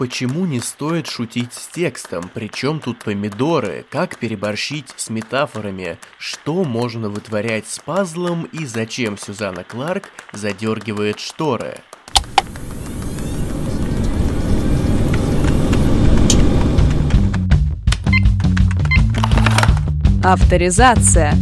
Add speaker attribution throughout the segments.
Speaker 1: Почему не стоит шутить с текстом? Причем тут помидоры? Как переборщить с метафорами? Что можно вытворять с пазлом и зачем Сюзанна Кларк задергивает шторы?
Speaker 2: Авторизация.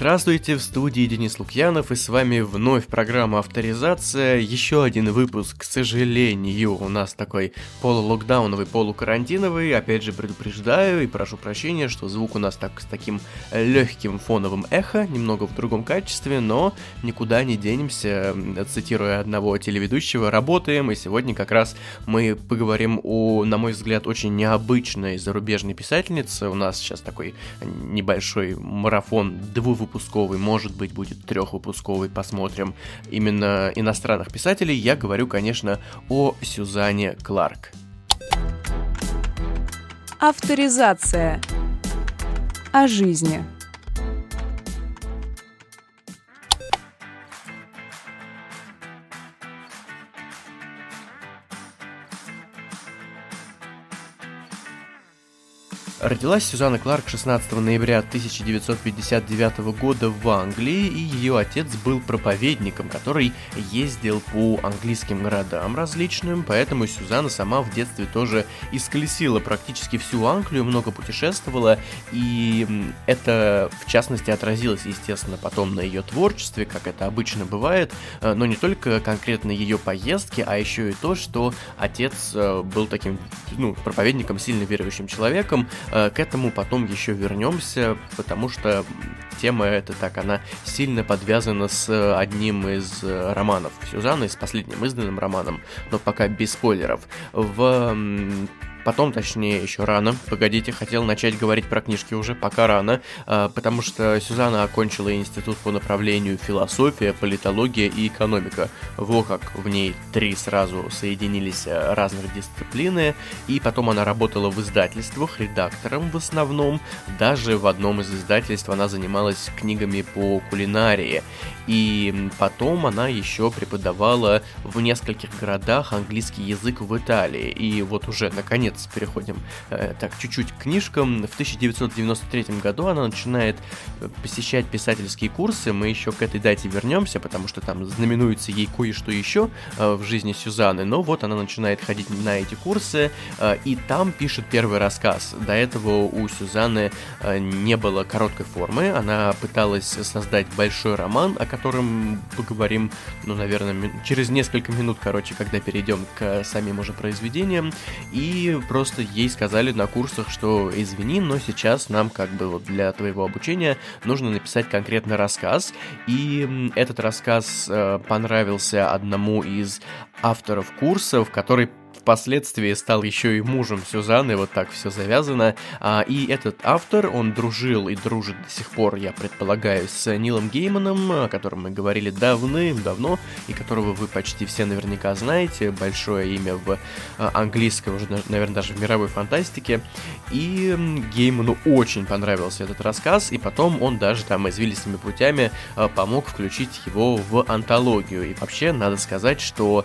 Speaker 1: Здравствуйте, в студии Денис Лукьянов, и с вами вновь программа «Авторизация». Еще один выпуск, к сожалению, у нас такой полулокдауновый, полукарантиновый. Опять же, предупреждаю и прошу прощения, что звук у нас так, с таким легким фоновым эхо, немного в другом качестве, но никуда не денемся. Цитируя одного телеведущего, работаем, и сегодня как раз мы поговорим о, на мой взгляд, очень необычной зарубежной писательнице. У нас сейчас такой небольшой марафон двух двухвыпусковый, может быть, будет трехвыпусковый, посмотрим. Именно иностранных писателей я говорю, конечно, о Сюзанне Кларк.
Speaker 2: Авторизация о жизни.
Speaker 1: Родилась Сюзанна Кларк 16 ноября 1959 года в Англии, и ее отец был проповедником, который ездил по английским городам различным, поэтому Сюзанна сама в детстве тоже исколесила практически всю Англию, много путешествовала, и это, в частности, отразилось, естественно, потом на ее творчестве, как это обычно бывает, э, но не только конкретно ее поездки, а еще и то, что отец э, был таким, ну, проповедником, сильно верующим человеком, к этому потом еще вернемся, потому что тема эта так, она сильно подвязана с одним из э, романов Сюзанны, с последним изданным романом, но пока без спойлеров. В Потом, точнее, еще рано. Погодите, хотел начать говорить про книжки уже, пока рано, а, потому что Сюзанна окончила институт по направлению философия, политология и экономика. Во как в ней три сразу соединились а, разных дисциплины, и потом она работала в издательствах, редактором в основном. Даже в одном из издательств она занималась книгами по кулинарии. И потом она еще преподавала в нескольких городах английский язык в Италии. И вот уже, наконец, переходим э, так чуть-чуть к книжкам. В 1993 году она начинает э, посещать писательские курсы. Мы еще к этой дате вернемся, потому что там знаменуется ей кое-что еще э, в жизни Сюзанны. Но вот она начинает ходить на эти курсы, э, и там пишет первый рассказ. До этого у Сюзанны э, не было короткой формы. Она пыталась создать большой роман, котором поговорим, ну, наверное, через несколько минут, короче, когда перейдем к самим уже произведениям. И просто ей сказали на курсах, что извини, но сейчас нам как бы вот для твоего обучения нужно написать конкретный рассказ. И этот рассказ э, понравился одному из авторов курсов, который впоследствии стал еще и мужем Сюзанны, вот так все завязано. А, и этот автор, он дружил и дружит до сих пор, я предполагаю, с Нилом Гейманом, о котором мы говорили давным-давно, и которого вы почти все наверняка знаете, большое имя в а, английской, уже, наверное, даже в мировой фантастике. И Гейману очень понравился этот рассказ, и потом он даже там извилистыми путями а, помог включить его в антологию. И вообще, надо сказать, что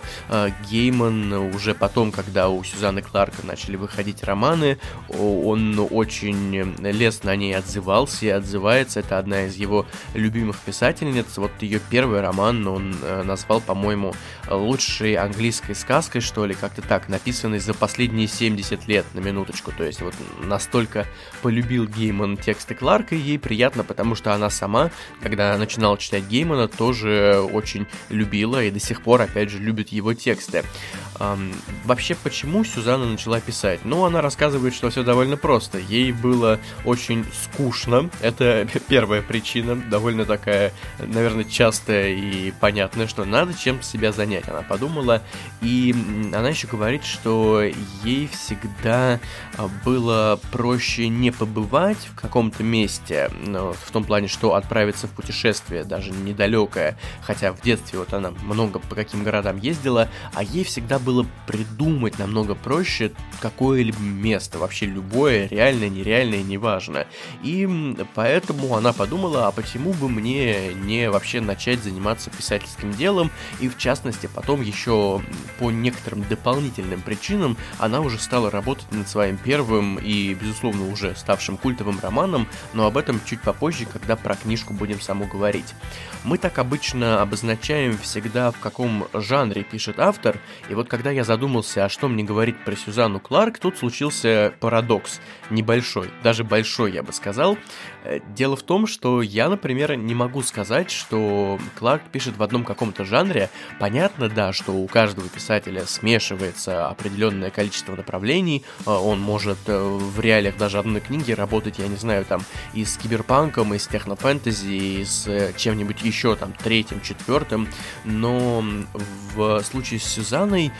Speaker 1: Гейман уже потом потом, когда у Сюзанны Кларка начали выходить романы, он очень лестно о ней отзывался и отзывается. Это одна из его любимых писательниц. Вот ее первый роман он э, назвал, по-моему, лучшей английской сказкой, что ли, как-то так, написанной за последние 70 лет, на минуточку. То есть вот настолько полюбил Гейман тексты Кларка, ей приятно, потому что она сама, когда начинала читать Геймана, тоже очень любила и до сих пор, опять же, любит его тексты. Вообще, почему Сюзанна начала писать? Ну, она рассказывает, что все довольно просто. Ей было очень скучно. Это первая причина, довольно такая, наверное, частая и понятная, что надо чем себя занять. Она подумала, и она еще говорит, что ей всегда а, было проще не побывать в каком-то месте, ну, в том плане, что отправиться в путешествие, даже недалекое, хотя в детстве вот она много по каким городам ездила, а ей всегда было придумать придумать намного проще какое-либо место, вообще любое, реальное, нереальное, неважно. И поэтому она подумала, а почему бы мне не вообще начать заниматься писательским делом, и в частности потом еще по некоторым дополнительным причинам она уже стала работать над своим первым и, безусловно, уже ставшим культовым романом, но об этом чуть попозже, когда про книжку будем саму говорить. Мы так обычно обозначаем всегда, в каком жанре пишет автор, и вот когда я задумался, а что мне говорить про Сюзанну Кларк, тут случился парадокс. Небольшой, даже большой, я бы сказал. Э, дело в том, что я, например, не могу сказать, что Кларк пишет в одном каком-то жанре. Понятно, да, что у каждого писателя смешивается определенное количество направлений. Э, он может э, в реалиях даже одной книги работать, я не знаю, там, и с киберпанком, и с технофэнтези, и с чем-нибудь еще, там, третьим, четвертым. Но в случае с Сюзанной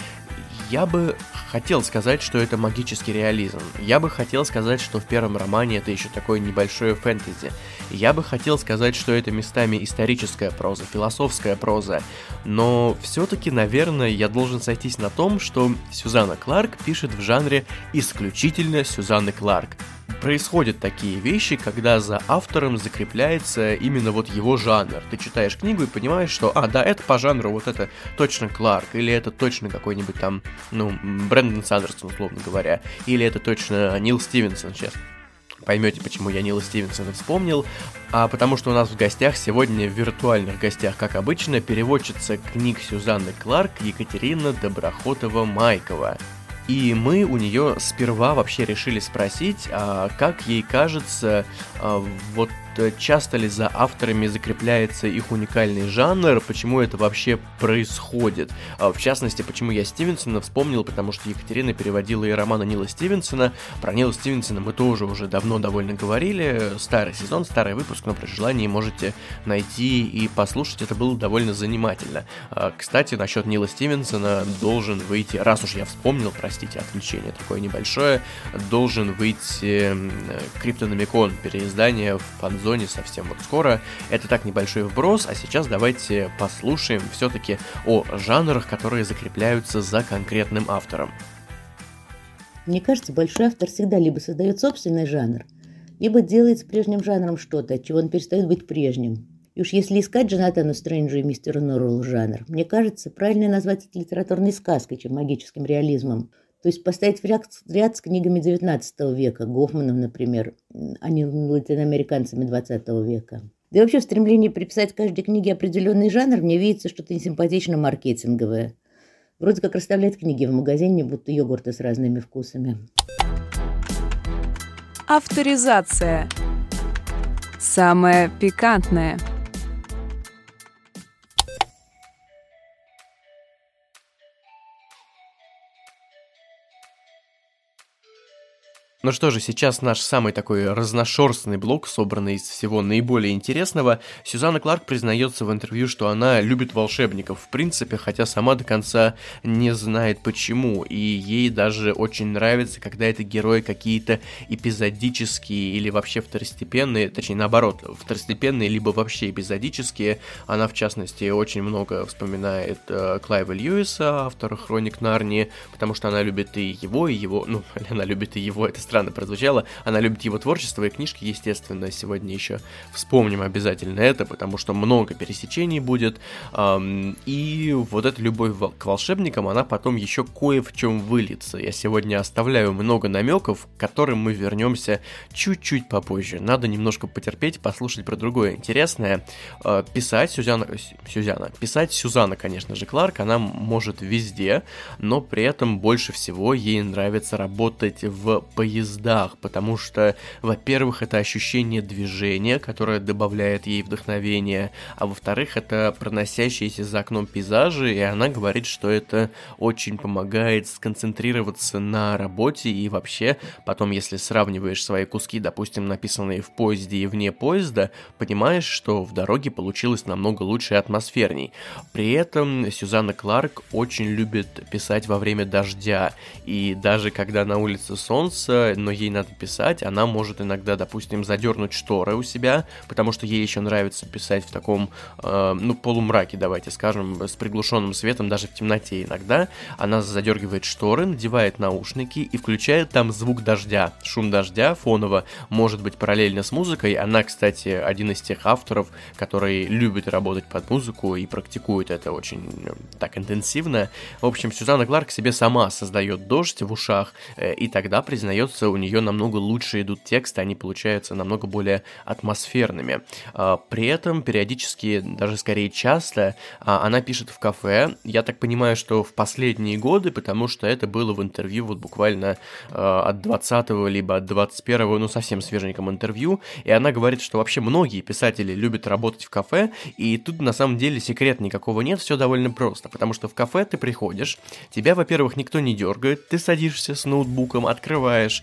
Speaker 1: я бы хотел сказать, что это магический реализм. Я бы хотел сказать, что в первом романе это еще такое небольшое фэнтези. Я бы хотел сказать, что это местами историческая проза, философская проза. Но все-таки, наверное, я должен сойтись на том, что Сюзанна Кларк пишет в жанре исключительно Сюзанны Кларк происходят такие вещи, когда за автором закрепляется именно вот его жанр. Ты читаешь книгу и понимаешь, что, а, да, это по жанру вот это точно Кларк, или это точно какой-нибудь там, ну, Брэндон Сандерсон, условно говоря, или это точно Нил Стивенсон, сейчас поймете, почему я Нила Стивенсона вспомнил, а потому что у нас в гостях сегодня, в виртуальных гостях, как обычно, переводчица книг Сюзанны Кларк Екатерина Доброхотова-Майкова. И мы у нее сперва вообще решили спросить, а как ей кажется, а, вот часто ли за авторами закрепляется их уникальный жанр, почему это вообще происходит. А, в частности, почему я Стивенсона вспомнил, потому что Екатерина переводила и романа Нила Стивенсона. Про Нила Стивенсона мы тоже уже давно довольно говорили. Старый сезон, старый выпуск, но при желании можете найти и послушать. Это было довольно занимательно. А, кстати, насчет Нила Стивенсона должен выйти, раз уж я вспомнил, простите, отвлечение такое небольшое, должен выйти Криптономикон, переиздание в фанзоне зоне совсем вот скоро. Это так небольшой вброс, а сейчас давайте послушаем все-таки о жанрах, которые закрепляются за конкретным автором.
Speaker 3: Мне кажется, большой автор всегда либо создает собственный жанр, либо делает с прежним жанром что-то, от чего он перестает быть прежним. И уж если искать Джонатану Стрэнджу и мистеру Норреллу жанр, мне кажется, правильно назвать это литературной сказкой, чем магическим реализмом – то есть поставить в ряд, ряд с книгами XIX века, Гофманом, например, а не латиноамериканцами XX века. Да и вообще в стремлении приписать каждой книге определенный жанр мне видится что-то несимпатично маркетинговое. Вроде как расставлять книги в магазине, будто йогурты с разными вкусами.
Speaker 2: Авторизация. Самое пикантное –
Speaker 1: Ну что же, сейчас наш самый такой разношерстный блок, собранный из всего наиболее интересного. Сюзанна Кларк признается в интервью, что она любит волшебников, в принципе, хотя сама до конца не знает почему. И ей даже очень нравится, когда это герои какие-то эпизодические или вообще второстепенные, точнее наоборот, второстепенные, либо вообще эпизодические. Она, в частности, очень много вспоминает э, Клайва Льюиса, автора Хроник Нарнии, потому что она любит и его, и его, ну, она любит и его, это странно странно прозвучало. Она любит его творчество и книжки, естественно, сегодня еще вспомним обязательно это, потому что много пересечений будет. И вот эта любовь к волшебникам, она потом еще кое в чем выльется. Я сегодня оставляю много намеков, к которым мы вернемся чуть-чуть попозже. Надо немножко потерпеть, послушать про другое интересное. А, писать Сюзанна... Сюзанна. Писать Сюзанна, конечно же, Кларк, она может везде, но при этом больше всего ей нравится работать в поездах поездах, потому что, во-первых, это ощущение движения, которое добавляет ей вдохновение, а во-вторых, это проносящиеся за окном пейзажи, и она говорит, что это очень помогает сконцентрироваться на работе и вообще, потом, если сравниваешь свои куски, допустим, написанные в поезде и вне поезда, понимаешь, что в дороге получилось намного лучше и атмосферней. При этом Сюзанна Кларк очень любит писать во время дождя, и даже когда на улице солнце, но ей надо писать, она может иногда, допустим, задернуть шторы у себя, потому что ей еще нравится писать в таком, э, ну, полумраке, давайте скажем, с приглушенным светом, даже в темноте иногда. Она задергивает шторы, надевает наушники и включает там звук дождя, шум дождя фоново, может быть параллельно с музыкой. Она, кстати, один из тех авторов, который любит работать под музыку и практикует это очень э, так интенсивно. В общем, Сюзанна Кларк себе сама создает дождь в ушах, э, и тогда признается, у нее намного лучше идут тексты, они получаются намного более атмосферными. А, при этом периодически, даже скорее часто, а, она пишет в кафе. Я так понимаю, что в последние годы, потому что это было в интервью вот буквально а, от 20 либо от 21 ну совсем свеженьком интервью, и она говорит, что вообще многие писатели любят работать в кафе, и тут на самом деле секрет никакого нет, все довольно просто, потому что в кафе ты приходишь, тебя, во-первых, никто не дергает, ты садишься с ноутбуком, открываешь,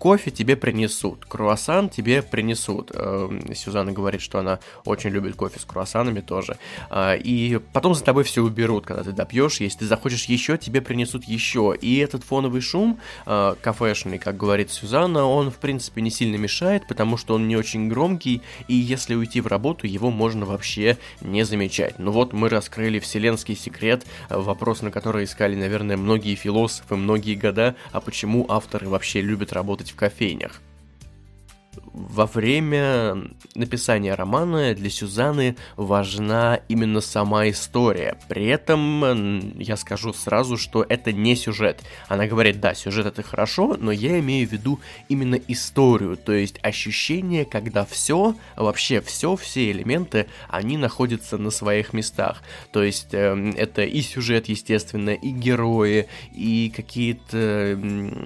Speaker 1: кофе тебе принесут, круассан тебе принесут. Эм, Сюзанна говорит, что она очень любит кофе с круассанами тоже. А, и потом за тобой все уберут, когда ты допьешь. Если ты захочешь еще, тебе принесут еще. И этот фоновый шум э, кафешный, как говорит Сюзанна, он в принципе не сильно мешает, потому что он не очень громкий, и если уйти в работу, его можно вообще не замечать. Ну вот мы раскрыли вселенский секрет, вопрос, на который искали, наверное, многие философы многие года, а почему авторы вообще любят работать в кофейнях во время написания романа для Сюзанны важна именно сама история. При этом я скажу сразу, что это не сюжет. Она говорит, да, сюжет это хорошо, но я имею в виду именно историю, то есть ощущение, когда все, вообще все, все элементы, они находятся на своих местах. То есть э, это и сюжет, естественно, и герои, и какие-то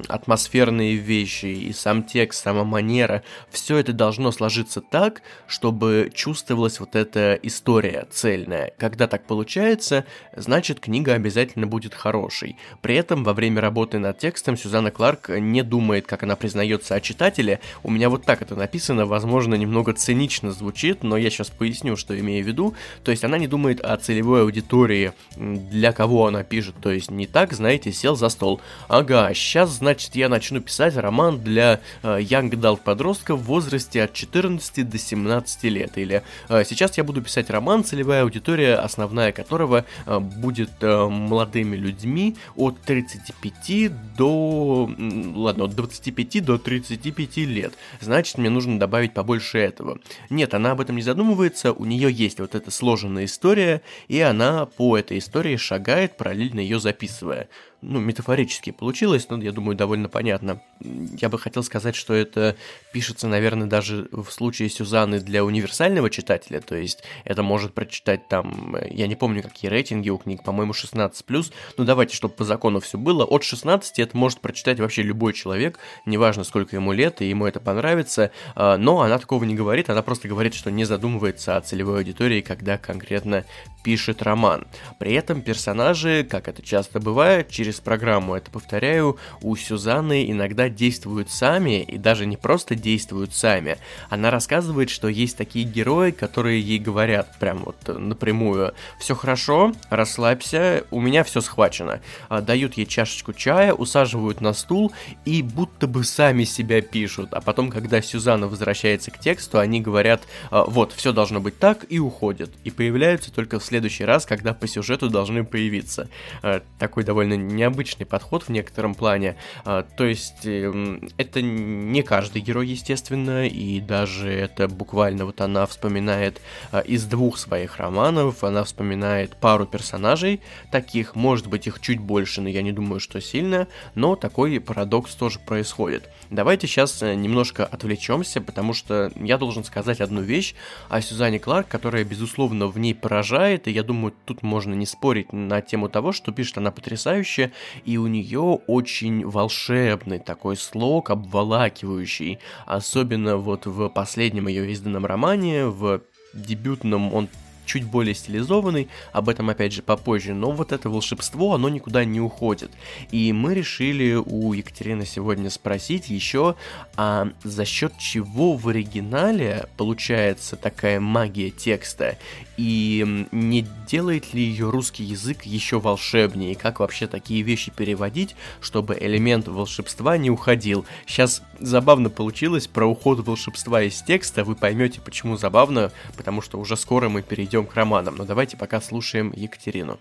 Speaker 1: атмосферные вещи, и сам текст, сама манера, все это должно сложиться так, чтобы чувствовалась вот эта история цельная. Когда так получается, значит книга обязательно будет хорошей. При этом во время работы над текстом Сюзанна Кларк не думает, как она признается о читателе. У меня вот так это написано, возможно, немного цинично звучит, но я сейчас поясню, что имею в виду. То есть она не думает о целевой аудитории, для кого она пишет. То есть не так, знаете, сел за стол. Ага, сейчас, значит, я начну писать роман для э, young adult подростков возрасте от 14 до 17 лет. Или э, сейчас я буду писать роман, целевая аудитория, основная которого э, будет э, молодыми людьми от 35 до... Ладно, от 25 до 35 лет. Значит, мне нужно добавить побольше этого. Нет, она об этом не задумывается, у нее есть вот эта сложенная история, и она по этой истории шагает, параллельно ее записывая ну, метафорически получилось, но я думаю, довольно понятно. Я бы хотел сказать, что это пишется, наверное, даже в случае Сюзанны для универсального читателя, то есть это может прочитать там, я не помню, какие рейтинги у книг, по-моему, 16+, ну давайте, чтобы по закону все было, от 16 это может прочитать вообще любой человек, неважно, сколько ему лет, и ему это понравится, а, но она такого не говорит, она просто говорит, что не задумывается о целевой аудитории, когда конкретно пишет роман. При этом персонажи, как это часто бывает, через программу это повторяю, у Сюзанны иногда действуют сами, и даже не просто действуют сами. Она рассказывает, что есть такие герои, которые ей говорят прям вот напрямую, все хорошо, расслабься, у меня все схвачено. А, дают ей чашечку чая, усаживают на стул и будто бы сами себя пишут. А потом, когда Сюзанна возвращается к тексту, они говорят, «А, вот, все должно быть так, и уходят. И появляются только в следующий раз, когда по сюжету должны появиться. Э, такой довольно необычный подход в некотором плане. Э, то есть эм, это не каждый герой, естественно, и даже это буквально вот она вспоминает э, из двух своих романов, она вспоминает пару персонажей таких, может быть их чуть больше, но я не думаю, что сильно, но такой парадокс тоже происходит. Давайте сейчас немножко отвлечемся, потому что я должен сказать одну вещь о Сюзанне Кларк, которая, безусловно, в ней поражает, и я думаю, тут можно не спорить на тему того, что пишет она потрясающе, и у нее очень волшебный такой слог, обволакивающий, особенно вот в последнем ее изданном романе, в дебютном он чуть более стилизованный, об этом опять же попозже, но вот это волшебство, оно никуда не уходит. И мы решили у Екатерины сегодня спросить еще, а за счет чего в оригинале получается такая магия текста, и не делает ли ее русский язык еще волшебнее, и как вообще такие вещи переводить, чтобы элемент волшебства не уходил. Сейчас забавно получилось про уход волшебства из текста, вы поймете, почему забавно, потому что уже скоро мы перейдем к романам, но давайте пока слушаем Екатерину.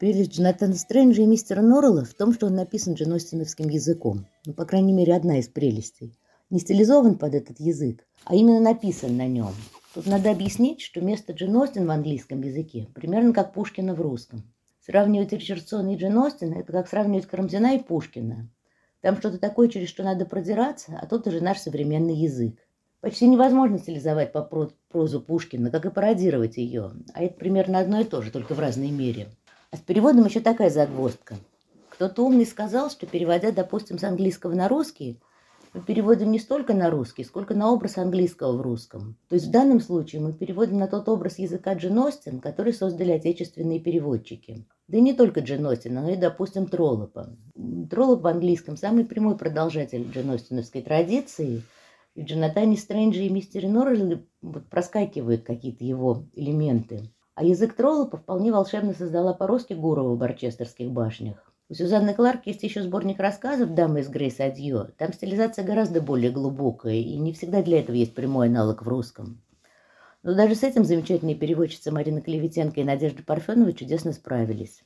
Speaker 3: Прелесть Джонатана Стрэнджа и мистера Норрелла в том, что он написан Джен Остиновским языком. Ну, по крайней мере, одна из прелестей. Не стилизован под этот язык, а именно написан на нем. Тут надо объяснить, что место Джен Остин в английском языке примерно как Пушкина в русском. Сравнивать Ричардсона и Джен Остин – это как сравнивать Карамзина и Пушкина. Там что-то такое, через что надо продираться, а тут уже наш современный язык. Почти невозможно стилизовать по прозу Пушкина, как и пародировать ее. А это примерно одно и то же, только в разной мере. А с переводом еще такая загвоздка. Кто-то умный сказал, что переводя, допустим, с английского на русский – мы переводим не столько на русский, сколько на образ английского в русском. То есть в данном случае мы переводим на тот образ языка Джин Остин, который создали отечественные переводчики. Да и не только Джин Остина, но и, допустим, Троллопа. Троллоп в английском самый прямой продолжатель Джин традиции. И в Джонатане Стрэнджи и Мистере Норрелле вот проскакивают какие-то его элементы. А язык Троллопа вполне волшебно создала по-русски Гурова в Барчестерских башнях. У Сюзанны Кларк есть еще сборник рассказов «Дамы из Грейс Адьё». Там стилизация гораздо более глубокая, и не всегда для этого есть прямой аналог в русском. Но даже с этим замечательные переводчицы Марина Клеветенко и Надежда Парфенова чудесно справились.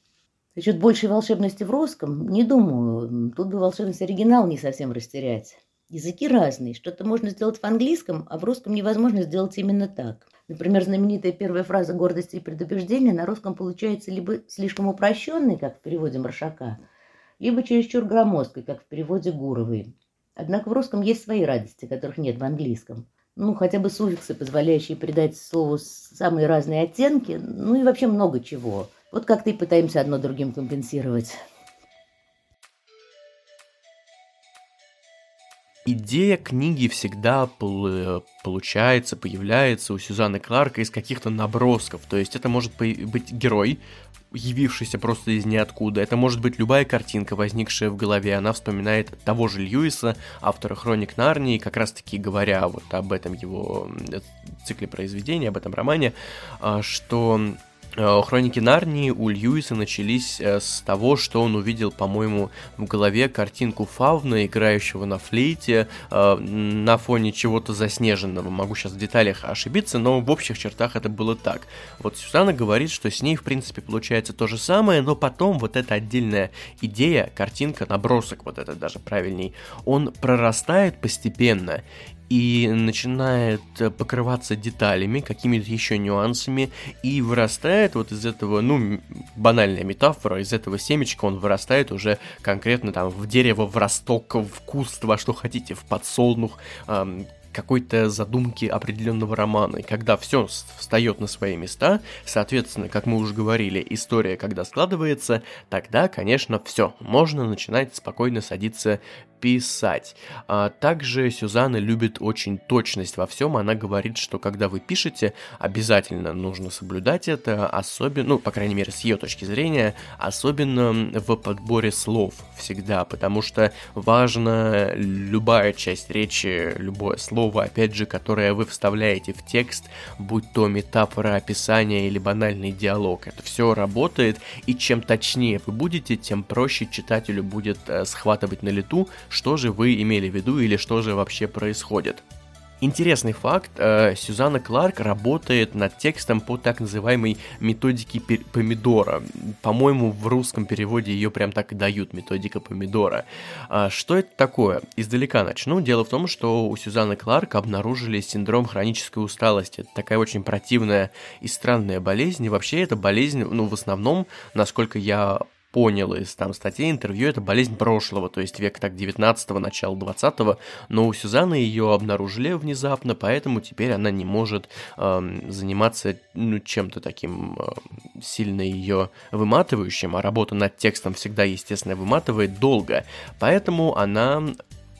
Speaker 3: Насчет большей волшебности в русском, не думаю, тут бы волшебность оригинал не совсем растерять. Языки разные, что-то можно сделать в английском, а в русском невозможно сделать именно так – Например, знаменитая первая фраза гордости и предубеждения на русском получается либо слишком упрощенной, как в переводе Маршака, либо чересчур громоздкой, как в переводе Гуровой. Однако в русском есть свои радости, которых нет в английском. Ну, хотя бы суффиксы, позволяющие придать слову самые разные оттенки, ну и вообще много чего. Вот как-то и пытаемся одно другим компенсировать.
Speaker 1: Идея книги всегда получается, появляется у Сюзанны Кларка из каких-то набросков. То есть это может быть герой, явившийся просто из ниоткуда. Это может быть любая картинка, возникшая в голове. Она вспоминает того же Льюиса, автора «Хроник Нарнии», как раз-таки говоря вот об этом его цикле произведений, об этом романе, а, что Э, Хроники Нарнии у Льюиса начались э, с того, что он увидел, по-моему, в голове картинку Фавна, играющего на флейте, э, на фоне чего-то заснеженного. Могу сейчас в деталях ошибиться, но в общих чертах это было так. Вот Сюзанна говорит, что с ней, в принципе, получается то же самое, но потом вот эта отдельная идея, картинка, набросок, вот это даже правильней, он прорастает постепенно, и начинает э, покрываться деталями, какими-то еще нюансами, и вырастает вот из этого, ну, банальная метафора, из этого семечка он вырастает уже конкретно там в дерево, в росток, в куст, во что хотите, в подсолнух, эм, какой-то задумки определенного романа. И когда все встает на свои места, соответственно, как мы уже говорили, история, когда складывается, тогда, конечно, все, можно начинать спокойно садиться писать. А также Сюзанна любит очень точность во всем. Она говорит, что когда вы пишете, обязательно нужно соблюдать это, особенно, ну, по крайней мере, с ее точки зрения, особенно в подборе слов всегда, потому что важна любая часть речи, любое слово, опять же, которое вы вставляете в текст, будь то метафора, описание или банальный диалог. Это все работает, и чем точнее вы будете, тем проще читателю будет э, схватывать на лету, что же вы имели в виду или что же вообще происходит. Интересный факт, э, Сюзанна Кларк работает над текстом по так называемой методике помидора. По-моему, в русском переводе ее прям так и дают, методика помидора. А что это такое? Издалека начну. Дело в том, что у Сюзанны Кларк обнаружили синдром хронической усталости. Это такая очень противная и странная болезнь. И вообще эта болезнь, ну, в основном, насколько я понял из там статей, интервью, это болезнь прошлого, то есть век так 19-го, начала 20-го, но у Сюзанны ее обнаружили внезапно, поэтому теперь она не может э, заниматься ну, чем-то таким э, сильно ее выматывающим, а работа над текстом всегда, естественно, выматывает долго, поэтому она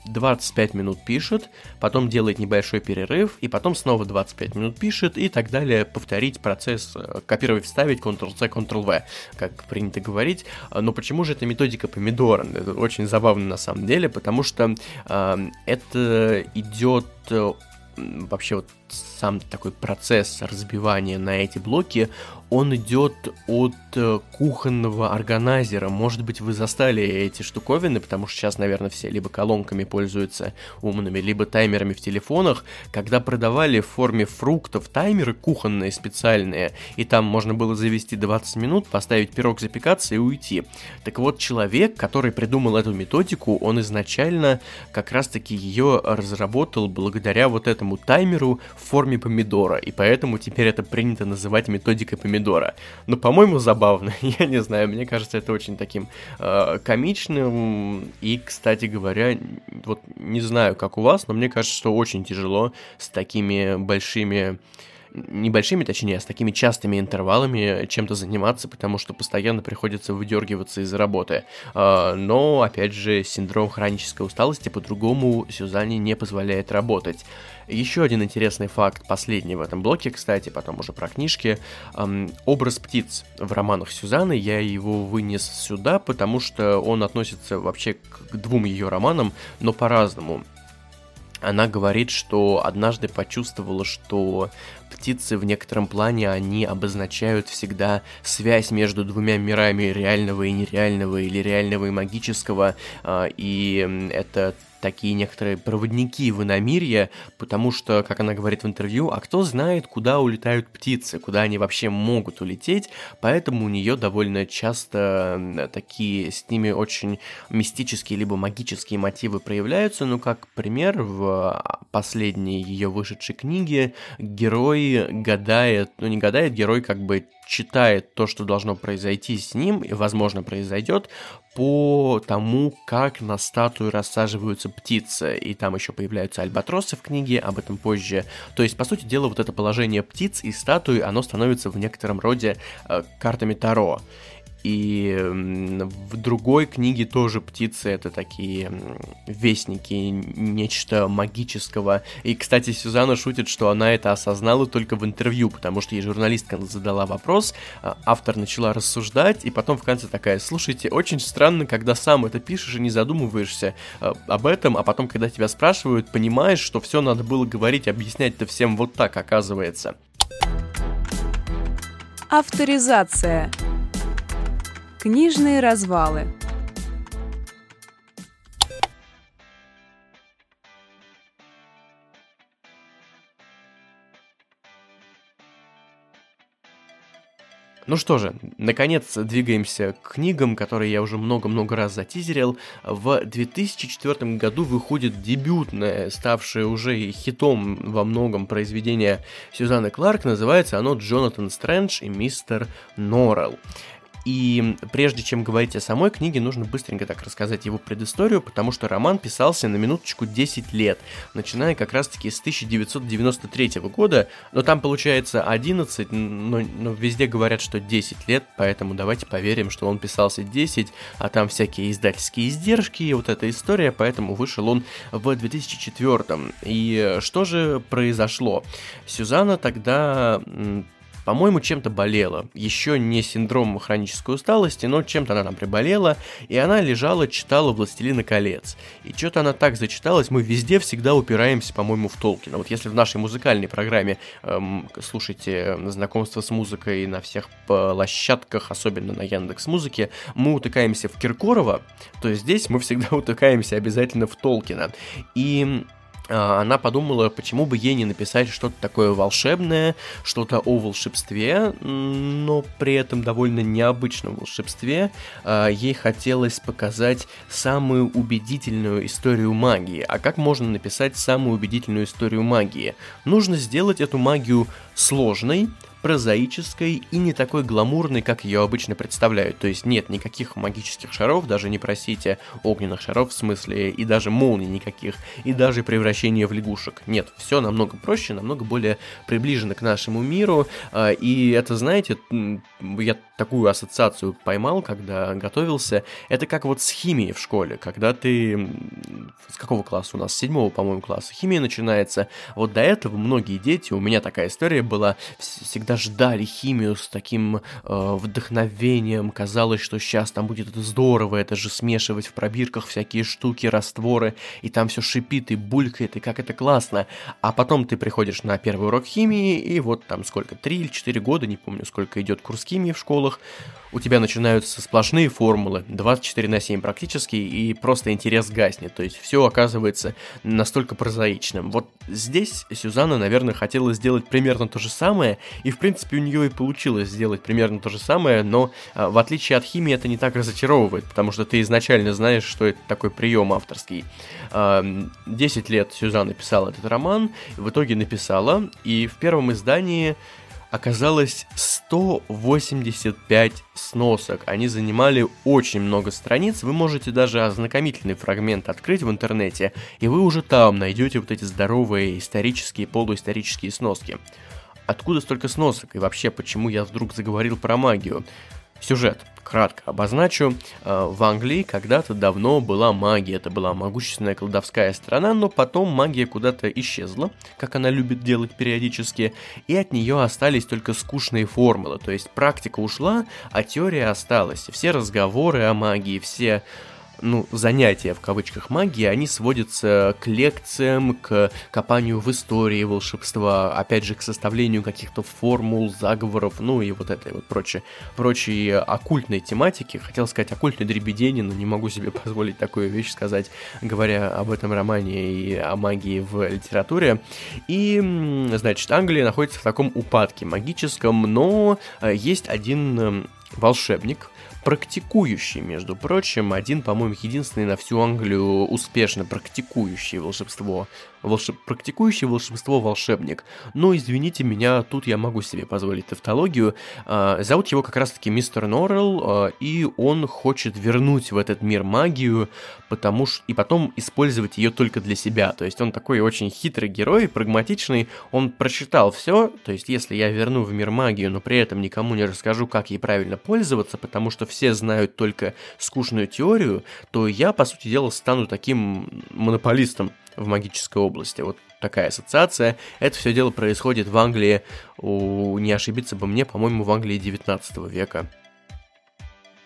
Speaker 1: 25 минут пишет, потом делает небольшой перерыв, и потом снова 25 минут пишет, и так далее, повторить процесс, э, копировать, вставить, Ctrl-C, Ctrl-V, как принято говорить. Но почему же эта методика помидора? Это очень забавно на самом деле, потому что э, это идет э, вообще вот сам такой процесс разбивания на эти блоки, он идет от э, кухонного органайзера. Может быть, вы застали эти штуковины, потому что сейчас, наверное, все либо колонками пользуются умными, либо таймерами в телефонах. Когда продавали в форме фруктов таймеры кухонные специальные, и там можно было завести 20 минут, поставить пирог запекаться и уйти. Так вот, человек, который придумал эту методику, он изначально как раз-таки ее разработал благодаря вот этому таймеру в форме помидора, и поэтому теперь это принято называть методикой помидора помидора. Но, по-моему, забавно. Я не знаю, мне кажется, это очень таким э, комичным. И, кстати говоря, вот не знаю, как у вас, но мне кажется, что очень тяжело с такими большими небольшими, точнее, а с такими частыми интервалами чем-то заниматься, потому что постоянно приходится выдергиваться из работы. А, но, опять же, синдром хронической усталости по-другому Сюзанне не позволяет работать. Еще один интересный факт, последний в этом блоке, кстати, потом уже про книжки. Образ птиц в романах Сюзанны, я его вынес сюда, потому что он относится вообще к двум ее романам, но по-разному. Она говорит, что однажды почувствовала, что птицы в некотором плане, они обозначают всегда связь между двумя мирами реального и нереального, или реального и магического, а, и это такие некоторые проводники в иномирье, потому что, как она говорит в интервью, а кто знает, куда улетают птицы, куда они вообще могут улететь, поэтому у нее довольно часто такие с ними очень мистические либо магические мотивы проявляются, ну, как пример, в последней ее вышедшей книге герой гадает, ну, не гадает, герой как бы читает то, что должно произойти с ним, и, возможно, произойдет, по тому, как на статую рассаживаются птицы. И там еще появляются альбатросы в книге, об этом позже. То есть, по сути дела, вот это положение птиц и статуи, оно становится в некотором роде э, картами Таро. И в другой книге тоже птицы это такие вестники, нечто магического. И, кстати, Сюзанна шутит, что она это осознала только в интервью, потому что ей журналистка задала вопрос, а, автор начала рассуждать, и потом в конце такая, слушайте, очень странно, когда сам это пишешь и не задумываешься а, об этом, а потом, когда тебя спрашивают, понимаешь, что все надо было говорить, объяснять-то всем вот так, оказывается.
Speaker 2: Авторизация. Книжные развалы.
Speaker 1: Ну что же, наконец двигаемся к книгам, которые я уже много-много раз затизерил. В 2004 году выходит дебютное, ставшее уже хитом во многом произведение Сюзанны Кларк. Называется оно «Джонатан Стрэндж и мистер Норрелл». И прежде чем говорить о самой книге, нужно быстренько так рассказать его предысторию, потому что роман писался на минуточку 10 лет, начиная как раз-таки с 1993 года, но там получается 11, но, но везде говорят, что 10 лет, поэтому давайте поверим, что он писался 10, а там всякие издательские издержки и вот эта история, поэтому вышел он в 2004. И что же произошло? Сюзанна тогда по-моему, чем-то болела. Еще не синдром хронической усталости, но чем-то она там приболела, и она лежала, читала «Властелина колец». И что-то она так зачиталась, мы везде всегда упираемся, по-моему, в Толкина. Вот если в нашей музыкальной программе эм, слушайте знакомство с музыкой на всех площадках, особенно на Яндекс Музыке, мы утыкаемся в Киркорова, то здесь мы всегда утыкаемся обязательно в Толкина. И она подумала, почему бы ей не написать что-то такое волшебное, что-то о волшебстве, но при этом довольно необычном волшебстве. А, ей хотелось показать самую убедительную историю магии. А как можно написать самую убедительную историю магии? Нужно сделать эту магию сложной, прозаической и не такой гламурной, как ее обычно представляют. То есть нет никаких магических шаров, даже не просите огненных шаров в смысле, и даже молний никаких, и даже превращения в лягушек. Нет, все намного проще, намного более приближено к нашему миру. А, и это, знаете, я такую ассоциацию поймал, когда готовился. Это как вот с химией в школе, когда ты... С какого класса у нас? С седьмого, по-моему, класса. Химия начинается. Вот до этого многие дети, у меня такая история была, всегда ждали химию с таким э, вдохновением. Казалось, что сейчас там будет это здорово, это же смешивать в пробирках всякие штуки, растворы, и там все шипит и булькает, и как это классно. А потом ты приходишь на первый урок химии, и вот там сколько, три или четыре года, не помню, сколько идет курс химии в школах, у тебя начинаются сплошные формулы, 24 на 7 практически, и просто интерес гаснет. То есть все оказывается настолько прозаичным. Вот здесь Сюзанна, наверное, хотела сделать примерно то же самое, и в принципе у нее и получилось сделать примерно то же самое, но а, в отличие от химии это не так разочаровывает, потому что ты изначально знаешь, что это такой прием авторский. 10 а, лет Сюзанна писала этот роман, в итоге написала, и в первом издании оказалось 185 сносок. Они занимали очень много страниц. Вы можете даже ознакомительный фрагмент открыть в интернете, и вы уже там найдете вот эти здоровые исторические, полуисторические сноски. Откуда столько сносок? И вообще, почему я вдруг заговорил про магию? Сюжет. Кратко обозначу. Э, в Англии когда-то давно была магия. Это была могущественная колдовская страна, но потом магия куда-то исчезла, как она любит делать периодически, и от нее остались только скучные формулы. То есть практика ушла, а теория осталась. Все разговоры о магии, все ну, занятия в кавычках магии, они сводятся к лекциям, к копанию в истории волшебства, опять же, к составлению каких-то формул, заговоров, ну и вот этой вот прочее, прочей оккультной тематики. Хотел сказать оккультной дребедени, но не могу себе позволить такую вещь сказать, говоря об этом романе и о магии в литературе. И, значит, Англия находится в таком упадке магическом, но э, есть один волшебник, практикующий, между прочим, один, по-моему, единственный на всю Англию успешно практикующий волшебство волшеб... практикующий волшебство волшебник. Но, извините меня, тут я могу себе позволить тавтологию. А, зовут его как раз-таки мистер Норрелл, а, и он хочет вернуть в этот мир магию, потому что... и потом использовать ее только для себя. То есть он такой очень хитрый герой, прагматичный, он прочитал все, то есть если я верну в мир магию, но при этом никому не расскажу, как ей правильно пользоваться, потому что все знают только скучную теорию, то я, по сути дела, стану таким монополистом в магической области. Вот такая ассоциация. Это все дело происходит в Англии, у, не ошибиться бы мне, по-моему, в Англии 19 века.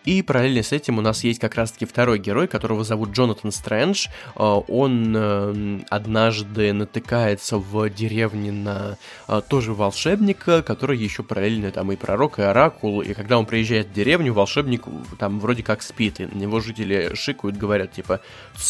Speaker 1: И параллельно с этим у нас есть как раз-таки второй герой, которого зовут Джонатан Стрэндж. А, он э, однажды натыкается в деревне на а, тоже волшебника, который еще параллельно там и пророк, и оракул. И когда он приезжает в деревню, волшебник там вроде как спит, и на него жители шикают, говорят типа,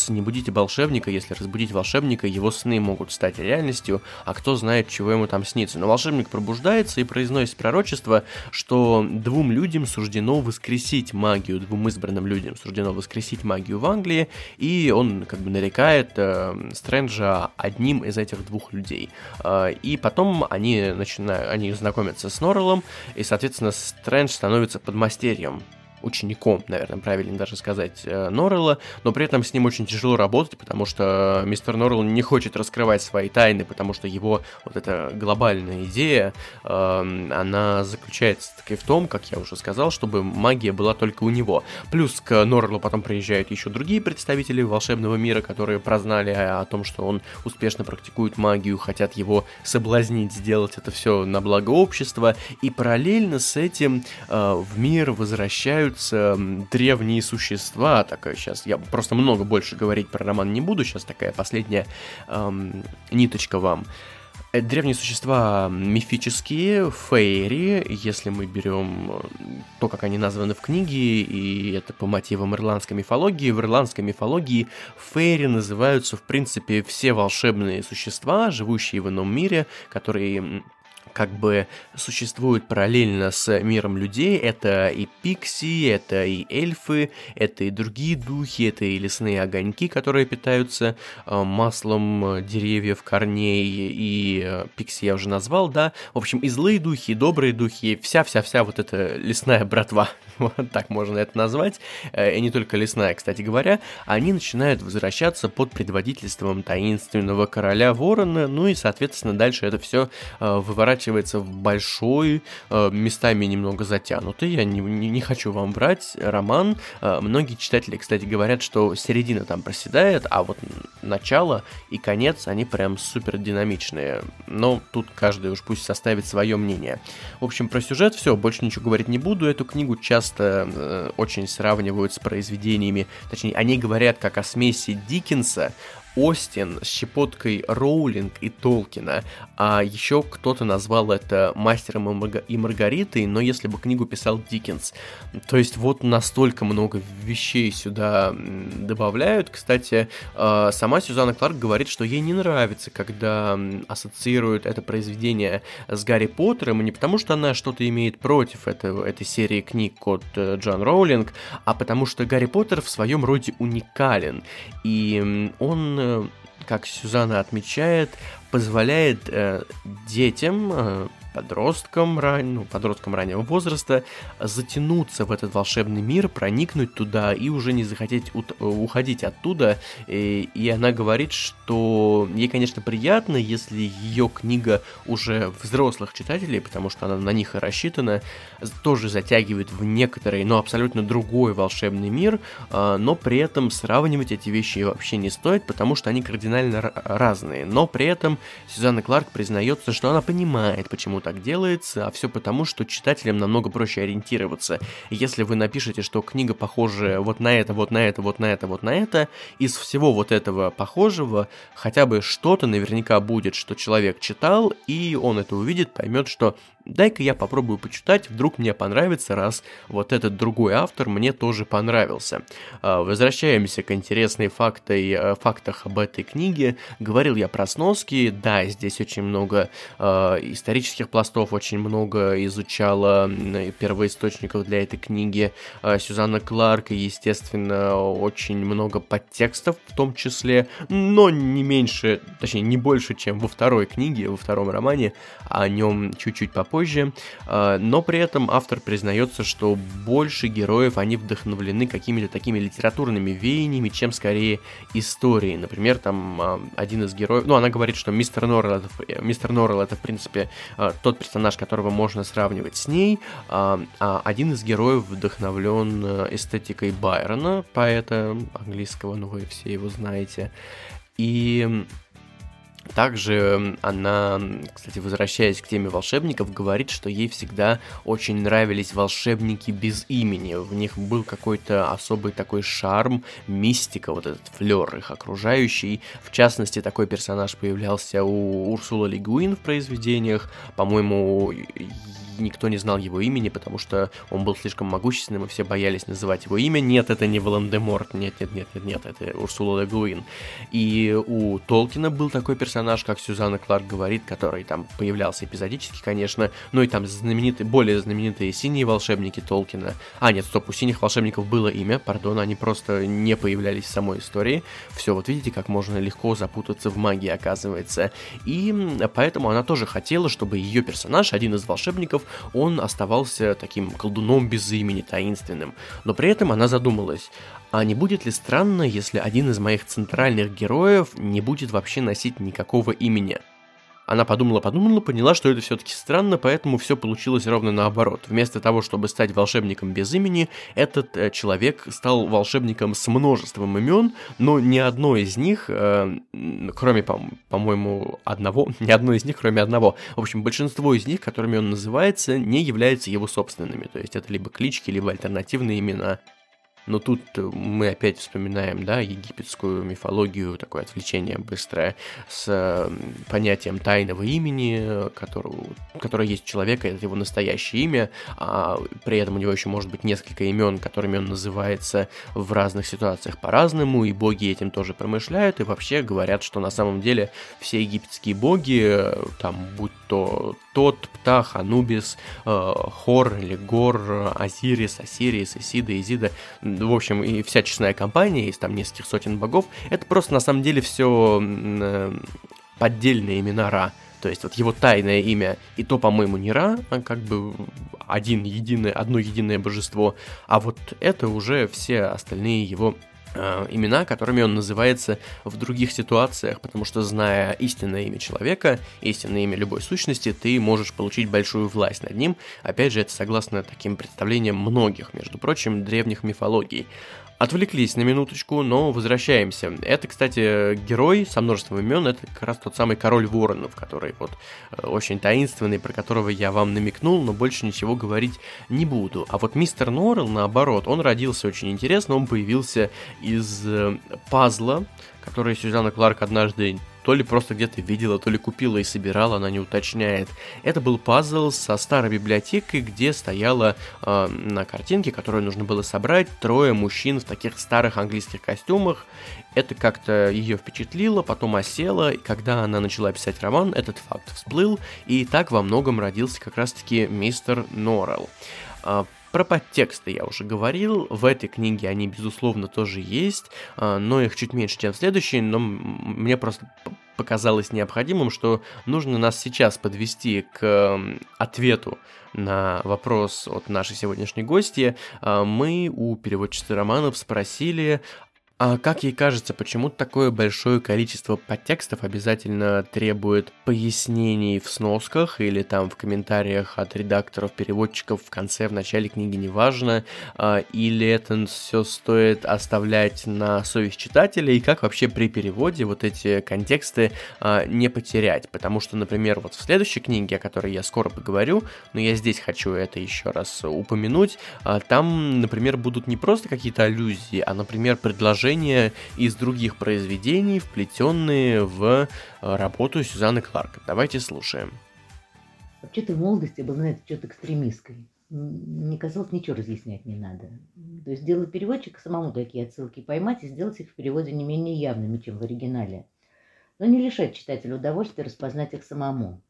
Speaker 1: не будите волшебника, если разбудить волшебника, его сны могут стать реальностью, а кто знает, чего ему там снится. Но волшебник пробуждается и произносит пророчество, что двум людям суждено воскресить магию двум избранным людям суждено воскресить магию в Англии, и он как бы нарекает э, Стрэнджа одним из этих двух людей. Э, и потом они начинают, они знакомятся с Норреллом, и, соответственно, Стрэндж становится подмастерьем учеником, наверное, правильно даже сказать, э, Норрелла, но при этом с ним очень тяжело работать, потому что мистер Норрелл не хочет раскрывать свои тайны, потому что его вот эта глобальная идея, э, она заключается таки в том, как я уже сказал, чтобы магия была только у него. Плюс к Норреллу потом приезжают еще другие представители волшебного мира, которые прознали о том, что он успешно практикует магию, хотят его соблазнить, сделать это все на благо общества, и параллельно с этим э, в мир возвращают появляются древние существа, такая сейчас, я просто много больше говорить про роман не буду, сейчас такая последняя эм, ниточка вам. Э, древние существа мифические, фейри, если мы берем э, то, как они названы в книге, и это по мотивам ирландской мифологии. В ирландской мифологии фейри называются, в принципе, все волшебные существа, живущие в ином мире, которые как бы существует параллельно с миром людей. Это и пикси, это и эльфы, это и другие духи, это и лесные огоньки, которые питаются э, маслом деревьев, корней, и э, пикси я уже назвал, да. В общем, и злые духи, и добрые духи, вся-вся-вся вот эта лесная братва, вот так можно это назвать, э, и не только лесная, кстати говоря, они начинают возвращаться под предводительством таинственного короля ворона, ну и, соответственно, дальше это все выворачивается в большой, местами немного затянутый, я не, не, не хочу вам врать, роман. Многие читатели, кстати, говорят, что середина там проседает, а вот начало и конец, они прям супер динамичные. Но тут каждый уж пусть составит свое мнение. В общем, про сюжет все, больше ничего говорить не буду. Эту книгу часто э, очень сравнивают с произведениями, точнее, они говорят как о смеси Диккенса, Остин с щепоткой Роулинг и Толкина, а еще кто-то назвал это мастером и Маргаритой, но если бы книгу писал Диккенс. То есть вот настолько много вещей сюда добавляют. Кстати, а, сама Сюзанна Кларк говорит, что ей не нравится, когда ассоциируют это произведение с Гарри Поттером, и не потому что она что-то имеет против этого, этой серии книг от э, Джон Роулинг, а потому что Гарри Поттер в своем роде уникален, и он Э, как Сюзанна отмечает, позволяет э, детям э, подросткам, ран... ну, подросткам раннего возраста затянуться в этот волшебный мир, проникнуть туда и уже не захотеть уходить оттуда. И, и она говорит, что ей, конечно, приятно, если ее книга уже взрослых читателей, потому что она на них и рассчитана, тоже затягивает в некоторый, но абсолютно другой волшебный мир, а, но при этом сравнивать эти вещи вообще не стоит, потому что они кардинально разные. Но при этом Сюзанна Кларк признается, что она понимает, почему так делается, а все потому, что читателям намного проще ориентироваться. Если вы напишете, что книга похожа вот на это, вот на это, вот на это, вот на это, из всего вот этого похожего хотя бы что-то наверняка будет, что человек читал, и он это увидит, поймет, что дай-ка я попробую почитать, вдруг мне понравится, раз вот этот другой автор мне тоже понравился. А, возвращаемся к интересной фактой, э, фактах об этой книге. Говорил я про сноски, да, здесь очень много э, исторических пластов, очень много изучала первоисточников для этой книги. Э, Сюзанна Кларк, и, естественно, очень много подтекстов в том числе, но не меньше, точнее, не больше, чем во второй книге, во втором романе, о нем чуть-чуть попозже. Позже, а, но при этом автор признается, что больше героев они вдохновлены какими-то такими литературными веяниями, чем скорее историей. Например, там а, один из героев, ну, она говорит, что мистер Норрелл это, мистер Норрелл это в принципе а, тот персонаж, которого можно сравнивать с ней, а один из героев вдохновлен эстетикой Байрона, поэта английского, ну вы все его знаете. И также она, кстати, возвращаясь к теме волшебников, говорит, что ей всегда очень нравились волшебники без имени. В них был какой-то особый такой шарм, мистика, вот этот флер их окружающий. В частности, такой персонаж появлялся у Урсула Лигуин в произведениях. По-моему, никто не знал его имени, потому что он был слишком могущественным, и все боялись называть его имя. Нет, это не Волан-де-Морт, нет, нет, нет, нет, это Урсула Легуин. И у Толкина был такой персонаж, как Сюзанна Кларк говорит, который там появлялся эпизодически, конечно, ну и там знаменитые, более знаменитые синие волшебники Толкина. А, нет, стоп, у синих волшебников было имя, пардон, они просто не появлялись в самой истории. Все, вот видите, как можно легко запутаться в магии, оказывается. И поэтому она тоже хотела, чтобы ее персонаж, один из волшебников, он оставался таким колдуном без имени, таинственным. Но при этом она задумалась, а не будет ли странно, если один из моих центральных героев не будет вообще носить никакого имени? Она подумала-подумала, поняла, что это все-таки странно, поэтому все получилось ровно наоборот. Вместо того, чтобы стать волшебником без имени, этот э, человек стал волшебником с множеством имен, но ни одно из них, э, кроме, по- по-моему, одного, ни одно из них, кроме одного, в общем, большинство из них, которыми он называется, не являются его собственными. То есть это либо клички, либо альтернативные имена. Но тут мы опять вспоминаем, да, египетскую мифологию, такое отвлечение быстрое, с понятием тайного имени, которого, которое есть у человека, это его настоящее имя, а при этом у него еще может быть несколько имен, которыми он называется в разных ситуациях по-разному, и боги этим тоже промышляют, и вообще говорят, что на самом деле все египетские боги, там, будь то тот, Птах, Анубис, э, Хор или Гор, Азирис, Осирис, Исида, Изида, в общем, и вся честная компания, есть там нескольких сотен богов, это просто на самом деле все э, поддельные имена Ра. То есть вот его тайное имя, и то, по-моему, не Ра, а как бы один единое, одно единое божество, а вот это уже все остальные его э, имена, которыми он называется в других ситуациях, потому что зная истинное имя человека, истинное имя любой сущности, ты можешь получить большую власть над ним. Опять же, это согласно таким представлениям многих, между прочим, древних мифологий. Отвлеклись на минуточку, но возвращаемся. Это, кстати, герой со множеством имен, это как раз тот самый король воронов, который вот э, очень таинственный, про которого я вам намекнул, но больше ничего говорить не буду. А вот мистер Норрелл, наоборот, он родился очень интересно, он появился из э, пазла, который Сюзанна Кларк однажды то ли просто где-то видела, то ли купила и собирала, она не уточняет. Это был пазл со старой библиотекой, где стояла э, на картинке, которую нужно было собрать, трое мужчин в таких старых английских костюмах. Это как-то ее впечатлило, потом осело, и когда она начала писать роман, этот факт всплыл, и так во многом родился как раз-таки мистер Норрелл. Про подтексты я уже говорил, в этой книге они, безусловно, тоже есть, а, но их чуть меньше, чем в следующей, но мне просто показалось необходимым, что нужно нас сейчас подвести к ответу на вопрос от нашей сегодняшней гости. А, мы у переводчицы романов спросили, а как ей кажется, почему такое большое количество подтекстов обязательно требует пояснений в сносках или там в комментариях от редакторов, переводчиков в конце, в начале книги, неважно, а, или это все стоит оставлять на совесть читателя, и как вообще при переводе вот эти контексты а, не потерять, потому что, например, вот в следующей книге, о которой я скоро поговорю, но я здесь хочу это еще раз упомянуть, а, там, например, будут не просто какие-то аллюзии, а, например, предложения предложения из других произведений, вплетенные в э, работу Сюзанны Кларк. Давайте слушаем.
Speaker 3: Вообще-то в молодости был, знаете, что-то экстремистской. Мне казалось, ничего разъяснять не надо. То есть сделать переводчика самому такие отсылки поймать и сделать их в переводе не менее явными, чем в оригинале. Но не лишать читателя удовольствия распознать их самому.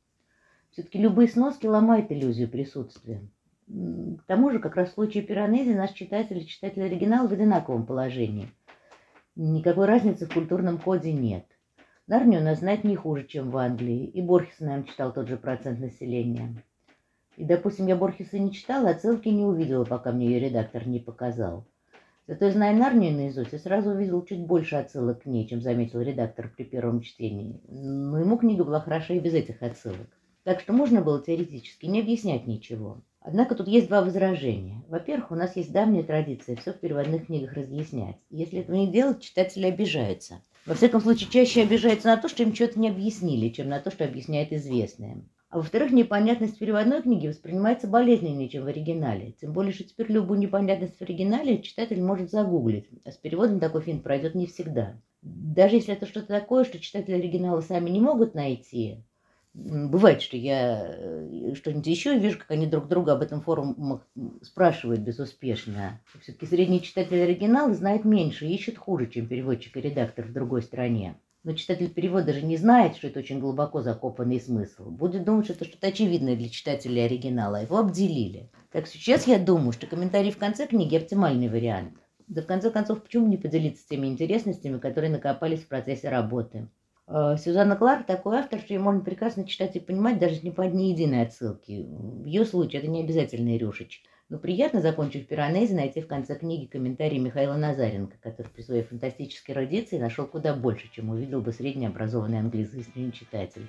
Speaker 3: Все-таки любые сноски ломают иллюзию присутствия. К тому же, как раз в случае Пиранези, наш читатель и читатель оригинала в одинаковом положении – Никакой разницы в культурном коде нет. Нарнию нас знать не хуже, чем в Англии, и Борхес, наверное, читал тот же процент населения. И, допустим, я Борхеса не читала, ссылки не увидела, пока мне ее редактор не показал. Зато, зная Нарнию наизусть, я сразу увидел чуть больше отсылок к ней, чем заметил редактор при первом чтении. Но ему книга была хороша и без этих отсылок. Так что можно было теоретически не объяснять ничего. Однако тут есть два возражения. Во-первых, у нас есть давняя традиция все в переводных книгах разъяснять. Если этого не делать, читатели обижаются. Во всяком случае, чаще обижаются на то, что им что-то не объяснили, чем на то, что объясняет известное. А во-вторых, непонятность в переводной книги воспринимается болезненнее, чем в оригинале. Тем более, что теперь любую непонятность в оригинале читатель может загуглить, а с переводом такой финт пройдет не всегда. Даже если это что-то такое, что читатели оригинала сами не могут найти, Бывает, что я э, что-нибудь еще вижу, как они друг друга об этом форумах спрашивают безуспешно. Все-таки средний читатель оригинала знает меньше ищет хуже, чем переводчик и редактор в другой стране. Но читатель перевода же не знает, что это очень глубоко закопанный смысл. Будет думать, что это что-то очевидное для читателя оригинала. Его обделили. Так сейчас я думаю, что комментарий в конце книги оптимальный вариант. Да в конце концов, почему не поделиться теми интересностями, которые накопались в процессе работы? Э, Сюзанна Кларк такой автор, что ее можно прекрасно читать и понимать, даже не по одни единой отсылке. В ее случае это не обязательный рюшечки. Но приятно, закончив пиранези, найти в конце книги комментарий Михаила Назаренко, который при своей фантастической эрудиции нашел куда больше, чем увидел бы среднеобразованный англоязычный читатель.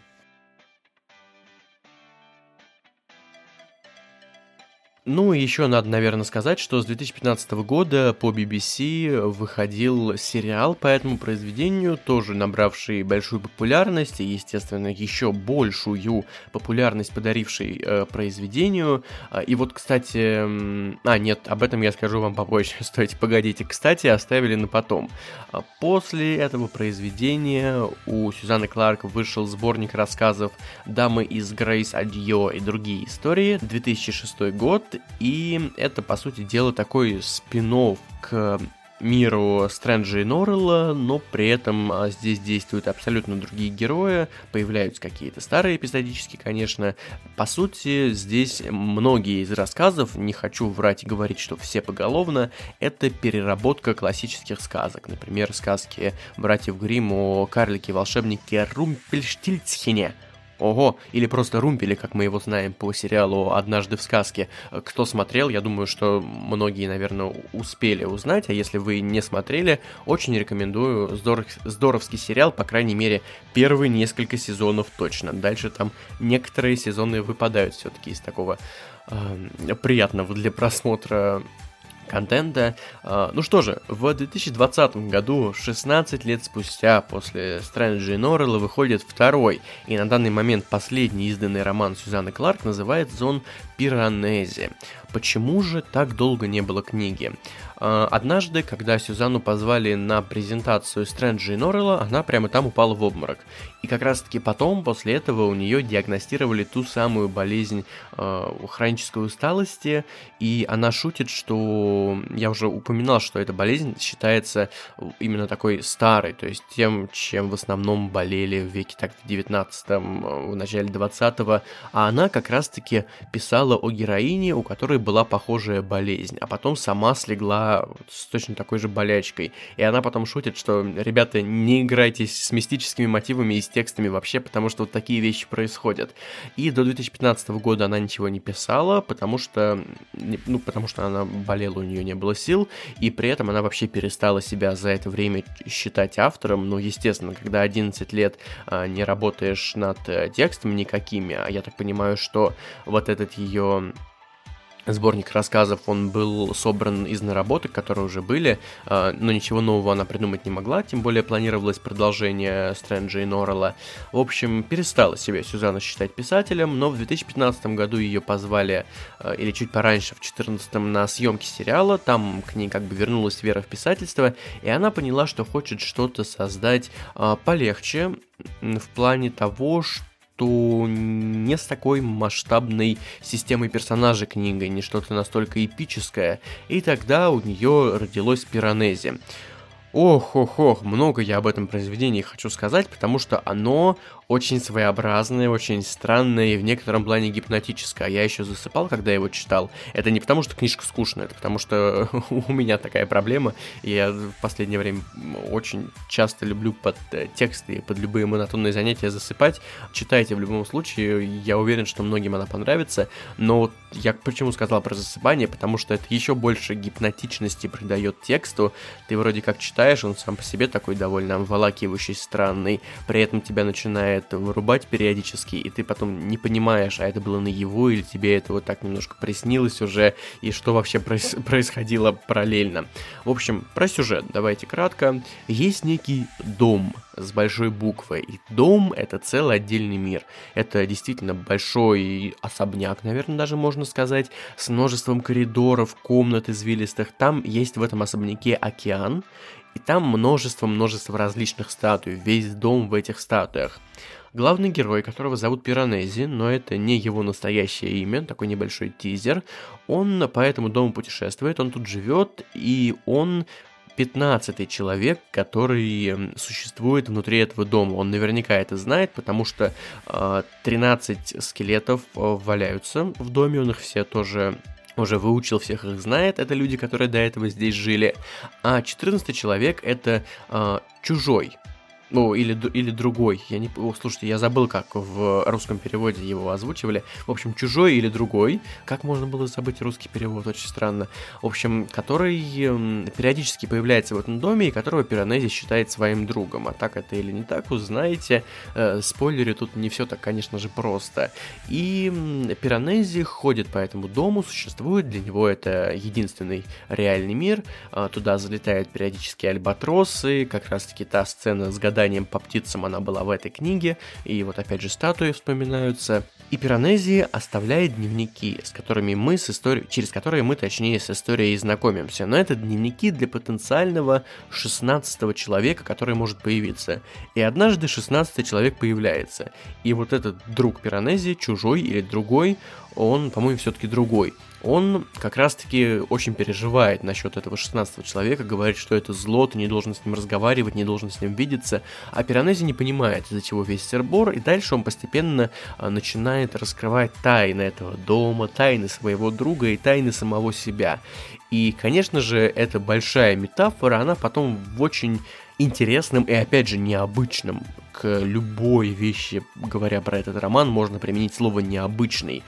Speaker 1: Ну и еще надо, наверное, сказать, что с 2015 года по BBC выходил сериал по этому произведению, тоже набравший большую популярность и, естественно, еще большую популярность подаривший э, произведению. А, и вот, кстати... А, нет, об этом я скажу вам попозже. Стойте, погодите. Кстати, оставили на потом. А, после этого произведения у Сюзанны Кларк вышел сборник рассказов «Дамы из Грейс Адьо» и другие истории. 2006 год, и это, по сути дела, такой спин к миру Стрэнджа и Норрелла, но при этом а, здесь действуют абсолютно другие герои, появляются какие-то старые эпизодически, конечно. По сути, здесь многие из рассказов, не хочу врать и говорить, что все поголовно, это переработка классических сказок. Например, сказки братьев Гримм о карлике-волшебнике Румпельштильцхене – Ого, или просто Румпели, как мы его знаем по сериалу «Однажды в сказке». Кто смотрел, я думаю, что многие, наверное, успели узнать, а если вы не смотрели, очень рекомендую здоров... здоровский сериал, по крайней мере, первые несколько сезонов точно. Дальше там некоторые сезоны выпадают все-таки из такого э, приятного для просмотра контента. А, ну что же, в 2020 году, 16 лет спустя после и Норрелла, выходит второй и на данный момент последний изданный роман Сюзанны Кларк называется он «Пиранези». Почему же так долго не было книги? А, однажды, когда Сюзанну позвали на презентацию Стрэнджа и Норрелла, она прямо там упала в обморок. И как раз таки потом, после этого, у нее диагностировали ту самую болезнь э, хронической усталости, и она шутит, что я уже упоминал, что эта болезнь считается именно такой старой, то есть тем, чем в основном болели в веке так 19 в начале 20-го, а она как раз-таки писала о героине, у которой была похожая болезнь, а потом сама слегла с точно такой же болячкой. И она потом шутит, что, ребята, не играйте с мистическими мотивами и с текстами вообще, потому что вот такие вещи происходят. И до 2015 года она ничего не писала, потому что, ну, потому что она болела, у нее не было сил, и при этом она вообще перестала себя за это время считать автором. Ну, естественно, когда 11 лет а, не работаешь над э, текстом никакими, а я так понимаю, что вот этот ее Сборник рассказов, он был собран из наработок, которые уже были, а, но ничего нового она придумать не могла, тем более планировалось продолжение Стрэнджа и Норрелла. В общем, перестала себя Сюзанна считать писателем, но в 2015 году ее позвали, а, или чуть пораньше, в 2014 на съемки сериала, там к ней как бы вернулась вера в писательство, и она поняла, что хочет что-то создать а, полегче, в плане того, что что не с такой масштабной системой персонажей книгой, не что-то настолько эпическое, и тогда у нее родилось Пиранези. Ох, ох, ох, много я об этом произведении хочу сказать, потому что оно очень своеобразное, очень странное и в некотором плане гипнотическое. А я еще засыпал, когда его читал. Это не потому, что книжка скучная, это потому, что у меня такая проблема. И я в последнее время очень часто люблю под э, тексты и под любые монотонные занятия засыпать. Читайте в любом случае, я уверен, что многим она понравится. Но я почему сказал про засыпание? Потому что это еще больше гипнотичности придает тексту. Ты вроде как читаешь, он сам по себе такой довольно обволакивающий, странный. При этом тебя начинает начинает вырубать периодически, и ты потом не понимаешь, а это было наяву, или тебе это вот так немножко приснилось уже, и что вообще проис- происходило параллельно. В общем, про сюжет давайте кратко. Есть некий дом с большой буквой, и дом — это целый отдельный мир. Это действительно большой особняк, наверное, даже можно сказать, с множеством коридоров, комнат извилистых. Там есть в этом особняке океан, и там множество-множество различных статуй, весь дом в этих статуях. Главный герой, которого зовут Пиранези, но это не его настоящее имя, такой небольшой тизер, он по этому дому путешествует, он тут живет, и он 15 человек, который существует внутри этого дома. Он наверняка это знает, потому что э, 13 скелетов э, валяются в доме, он их все тоже уже выучил, всех их знает, это люди, которые до этого здесь жили. А 14 человек это э, чужой, ну, или, или другой. Я не... О, слушайте, я забыл, как в русском переводе его озвучивали. В общем, чужой или другой. Как можно было забыть русский перевод? Очень странно. В общем, который периодически появляется в этом доме и которого Пиранези считает своим другом. А так это или не так, узнаете. Э, спойлеры, тут не все так, конечно же, просто. И Пиранези ходит по этому дому, существует. Для него это единственный реальный мир. Э, туда залетают периодически альбатросы. Как раз-таки та сцена с годами гаданием по птицам она была в этой книге, и вот опять же статуи вспоминаются. И Пиранези оставляет дневники, с которыми мы с историей, через которые мы, точнее, с историей знакомимся. Но это дневники для потенциального 16 человека, который может появиться. И однажды 16 человек появляется. И вот этот друг Пиранези, чужой или другой, он, по-моему, все-таки другой. Он как раз-таки очень переживает насчет этого 16 человека, говорит, что это зло, ты не должен с ним разговаривать, не должен с ним видеться, а Пиранези не понимает, из-за чего весь сербор, и дальше он постепенно а, начинает раскрывать тайны этого дома, тайны своего друга и тайны самого себя. И, конечно же, эта большая метафора, она потом в очень интересным и, опять же, необычным. К любой вещи, говоря про этот роман, можно применить слово «необычный».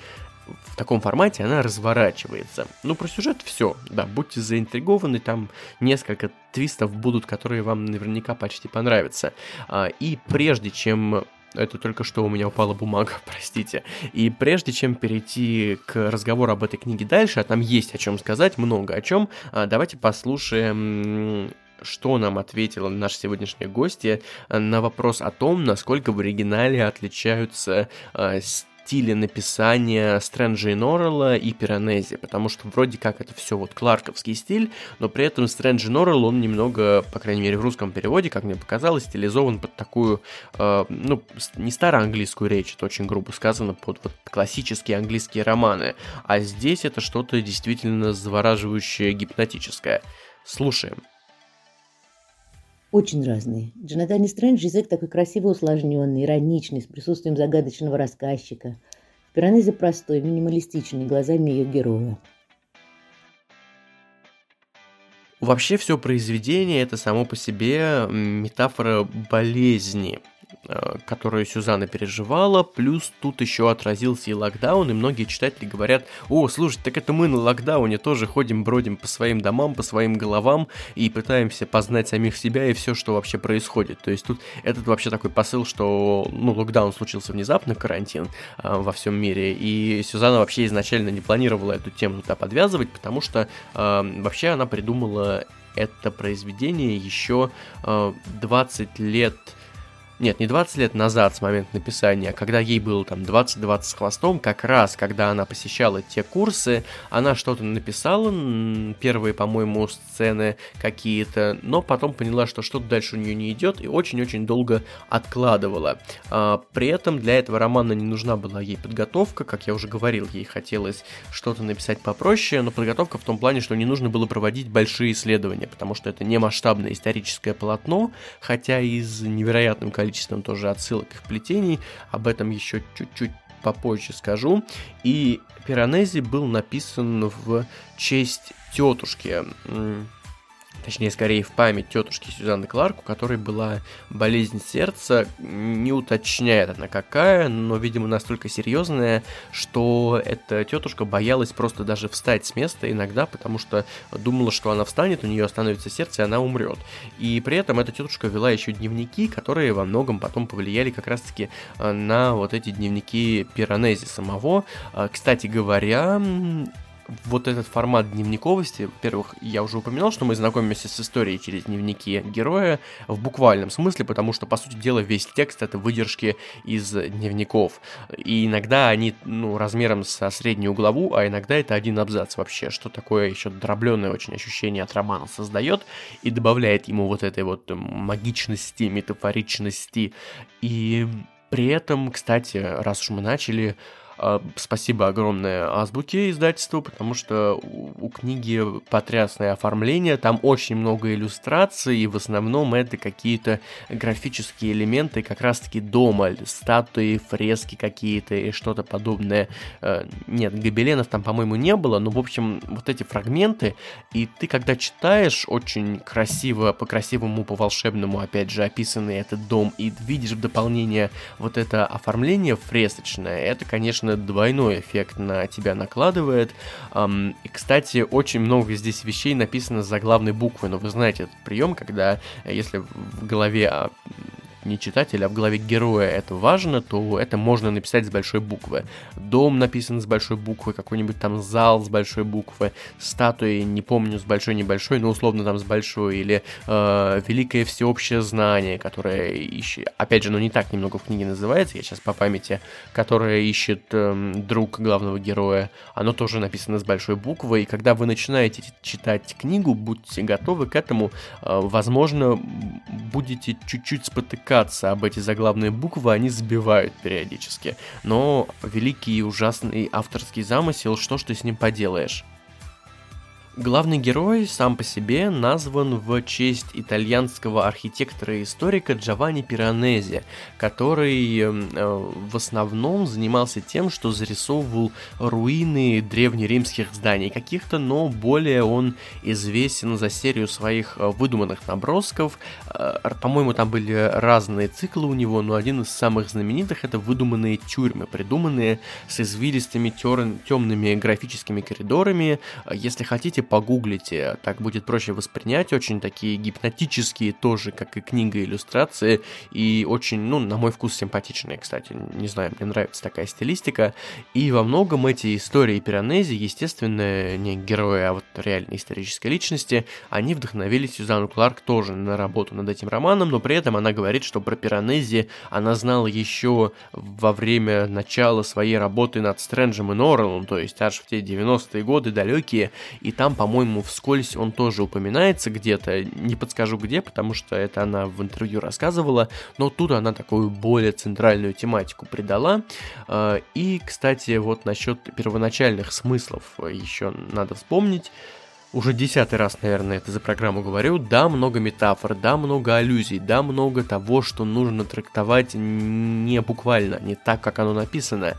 Speaker 1: В таком формате она разворачивается. Ну, про сюжет все, да, будьте заинтригованы, там несколько твистов будут, которые вам наверняка почти понравятся. А, и прежде чем это только что у меня упала бумага, простите. И прежде чем перейти к разговору об этой книге дальше, а там есть о чем сказать, много о чем, а, давайте послушаем что нам ответила наша сегодняшняя гостья на вопрос о том, насколько в оригинале отличаются э, стиле написания Стрэнджа и Норрелла и Пиранези, потому что вроде как это все вот кларковский стиль, но при этом Стрэндж и Норрелл, он немного, по крайней мере в русском переводе, как мне показалось, стилизован под такую, э, ну, не староанглийскую речь, это очень грубо сказано, под вот классические английские романы, а здесь это что-то действительно завораживающее, гипнотическое. Слушаем.
Speaker 3: Очень разные. Джонатан Стрэндж язык такой красиво усложненный, ироничный, с присутствием загадочного рассказчика. В Пиранезе простой, минималистичный, глазами ее героя.
Speaker 1: Вообще все произведение это само по себе метафора болезни, которую Сюзанна переживала, плюс тут еще отразился и локдаун, и многие читатели говорят, о, слушай, так это мы на локдауне тоже ходим, бродим по своим домам, по своим головам и пытаемся познать самих себя и все, что вообще происходит. То есть тут этот вообще такой посыл, что, ну, локдаун случился внезапно, карантин э, во всем мире, и Сюзанна вообще изначально не планировала эту тему туда подвязывать, потому что э, вообще она придумала это произведение еще э, 20 лет нет, не 20 лет назад с момента написания, а когда ей было там 20-20 с хвостом, как раз когда она посещала те курсы, она что-то написала, первые, по-моему, сцены какие-то, но потом поняла, что что-то дальше у нее не идет и очень-очень долго откладывала. А, при этом для этого романа не нужна была ей подготовка, как я уже говорил, ей хотелось что-то написать попроще, но подготовка в том плане, что не нужно было проводить большие исследования, потому что это не масштабное историческое полотно, хотя и с невероятным количеством количеством тоже отсылок и плетений, об этом еще чуть-чуть попозже скажу. И Пиранези был написан в честь тетушки точнее, скорее в память тетушки Сюзанны Кларк, у которой была болезнь сердца, не уточняет она какая, но, видимо, настолько серьезная, что эта тетушка боялась просто даже встать с места иногда, потому что думала, что она встанет, у нее остановится сердце, и она умрет. И при этом эта тетушка вела еще дневники, которые во многом потом повлияли как раз-таки э, на вот эти дневники Пиранези самого. А, кстати говоря, вот этот формат дневниковости, во-первых, я уже упоминал, что мы знакомимся с историей через дневники героя в буквальном смысле, потому что, по сути дела, весь текст это выдержки из дневников. И иногда они, ну, размером со среднюю главу, а иногда это один абзац вообще, что такое еще дробленное очень ощущение от романа создает и добавляет ему вот этой вот магичности, метафоричности. И при этом, кстати, раз уж мы начали, спасибо огромное Азбуке издательству, потому что у книги потрясное оформление, там очень много иллюстраций, и в основном это какие-то графические элементы как раз-таки дома, статуи, фрески какие-то и что-то подобное. Э, нет, гобеленов там, по-моему, не было, но, в общем, вот эти фрагменты, и ты, когда читаешь, очень красиво, по-красивому, по-волшебному, опять же, описанный этот дом, и видишь в дополнение вот это оформление фресочное, это, конечно, конечно, двойной эффект на тебя накладывает. И, кстати, очень много здесь вещей написано за главной буквой, но вы знаете этот прием, когда э, если в голове а, не читателя, а в голове героя это важно, то это можно написать с большой буквы. Дом написан с большой буквы, какой-нибудь там зал с большой буквы, статуи, не помню, с большой-небольшой, но условно там с большой, или э, великое всеобщее знание, которое ищет, опять же, ну не так немного в книге называется, я сейчас по памяти, которое ищет э, друг главного героя, оно тоже написано с большой буквы, и когда вы начинаете читать книгу, будьте готовы к этому, э, возможно, будете чуть-чуть спотыкаться спотыкаться об эти заглавные буквы, они сбивают периодически. Но великий и ужасный авторский замысел, что ж ты с ним поделаешь? Главный герой сам по себе назван в честь итальянского архитектора и историка Джованни Пиранези, который эм, э, в основном занимался тем, что зарисовывал руины древнеримских зданий каких-то, но более он известен за серию своих э, выдуманных набросков. Э, по-моему, там были разные циклы у него, но один из самых знаменитых это выдуманные тюрьмы, придуманные с извилистыми темными графическими коридорами. Если хотите, погуглите, так будет проще воспринять, очень такие гипнотические тоже, как и книга иллюстрации, и очень, ну, на мой вкус симпатичные, кстати, не знаю, мне нравится такая стилистика, и во многом эти истории Пиранези, естественно, не герои, а вот реальные исторические личности, они вдохновили Сюзанну Кларк тоже на работу над этим романом, но при этом она говорит, что про Пиранези она знала еще во время начала своей работы над Стрэнджем и Норреллом, то есть аж в те 90-е годы далекие, и там, по-моему, вскользь он тоже упоминается где-то, не подскажу где, потому что это она в интервью рассказывала, но тут она такую более центральную тематику придала. А, и, кстати, вот насчет первоначальных смыслов еще надо вспомнить уже десятый раз, наверное, это за программу говорю, да, много метафор, да, много аллюзий, да, много того, что нужно трактовать не буквально, не так, как оно написано.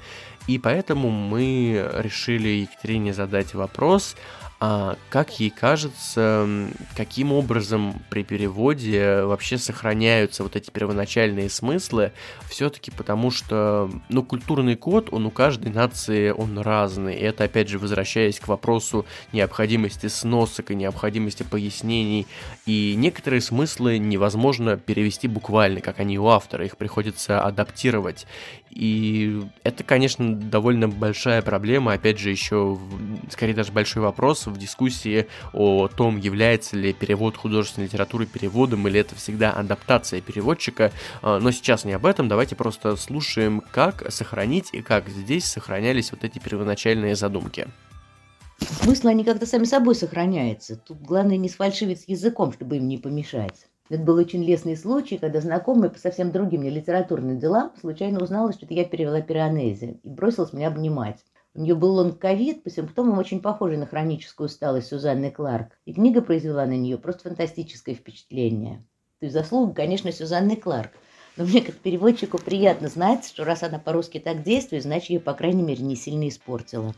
Speaker 1: И поэтому мы решили Екатерине задать вопрос, а как ей кажется, каким образом при переводе вообще сохраняются вот эти первоначальные смыслы, все-таки потому что, ну, культурный код, он у каждой нации, он разный, и это, опять же, возвращаясь к вопросу необходимости сносок и необходимости пояснений, и некоторые смыслы невозможно перевести буквально, как они у автора, их приходится адаптировать, и это, конечно, довольно большая проблема, опять же, еще, скорее даже большой вопрос в дискуссии о том, является ли перевод художественной литературы переводом или это всегда адаптация переводчика. А, но сейчас не об этом, давайте просто слушаем, как сохранить и как здесь сохранялись вот эти первоначальные задумки.
Speaker 3: Смысл они как-то сами собой сохраняются. Тут главное не сфальшивить с языком, чтобы им не помешать. Это был очень лестный случай, когда знакомый по совсем другим мне литературным делам случайно узнала, что я перевела пиранези и бросилась меня обнимать. У нее был лонг-ковид, по симптомам очень похожий на хроническую усталость Сюзанны Кларк. И книга произвела на нее просто фантастическое впечатление. То есть заслуга, конечно, Сюзанны Кларк. Но мне как переводчику приятно знать, что раз она по-русски так действует, значит, ее, по крайней мере, не сильно испортила.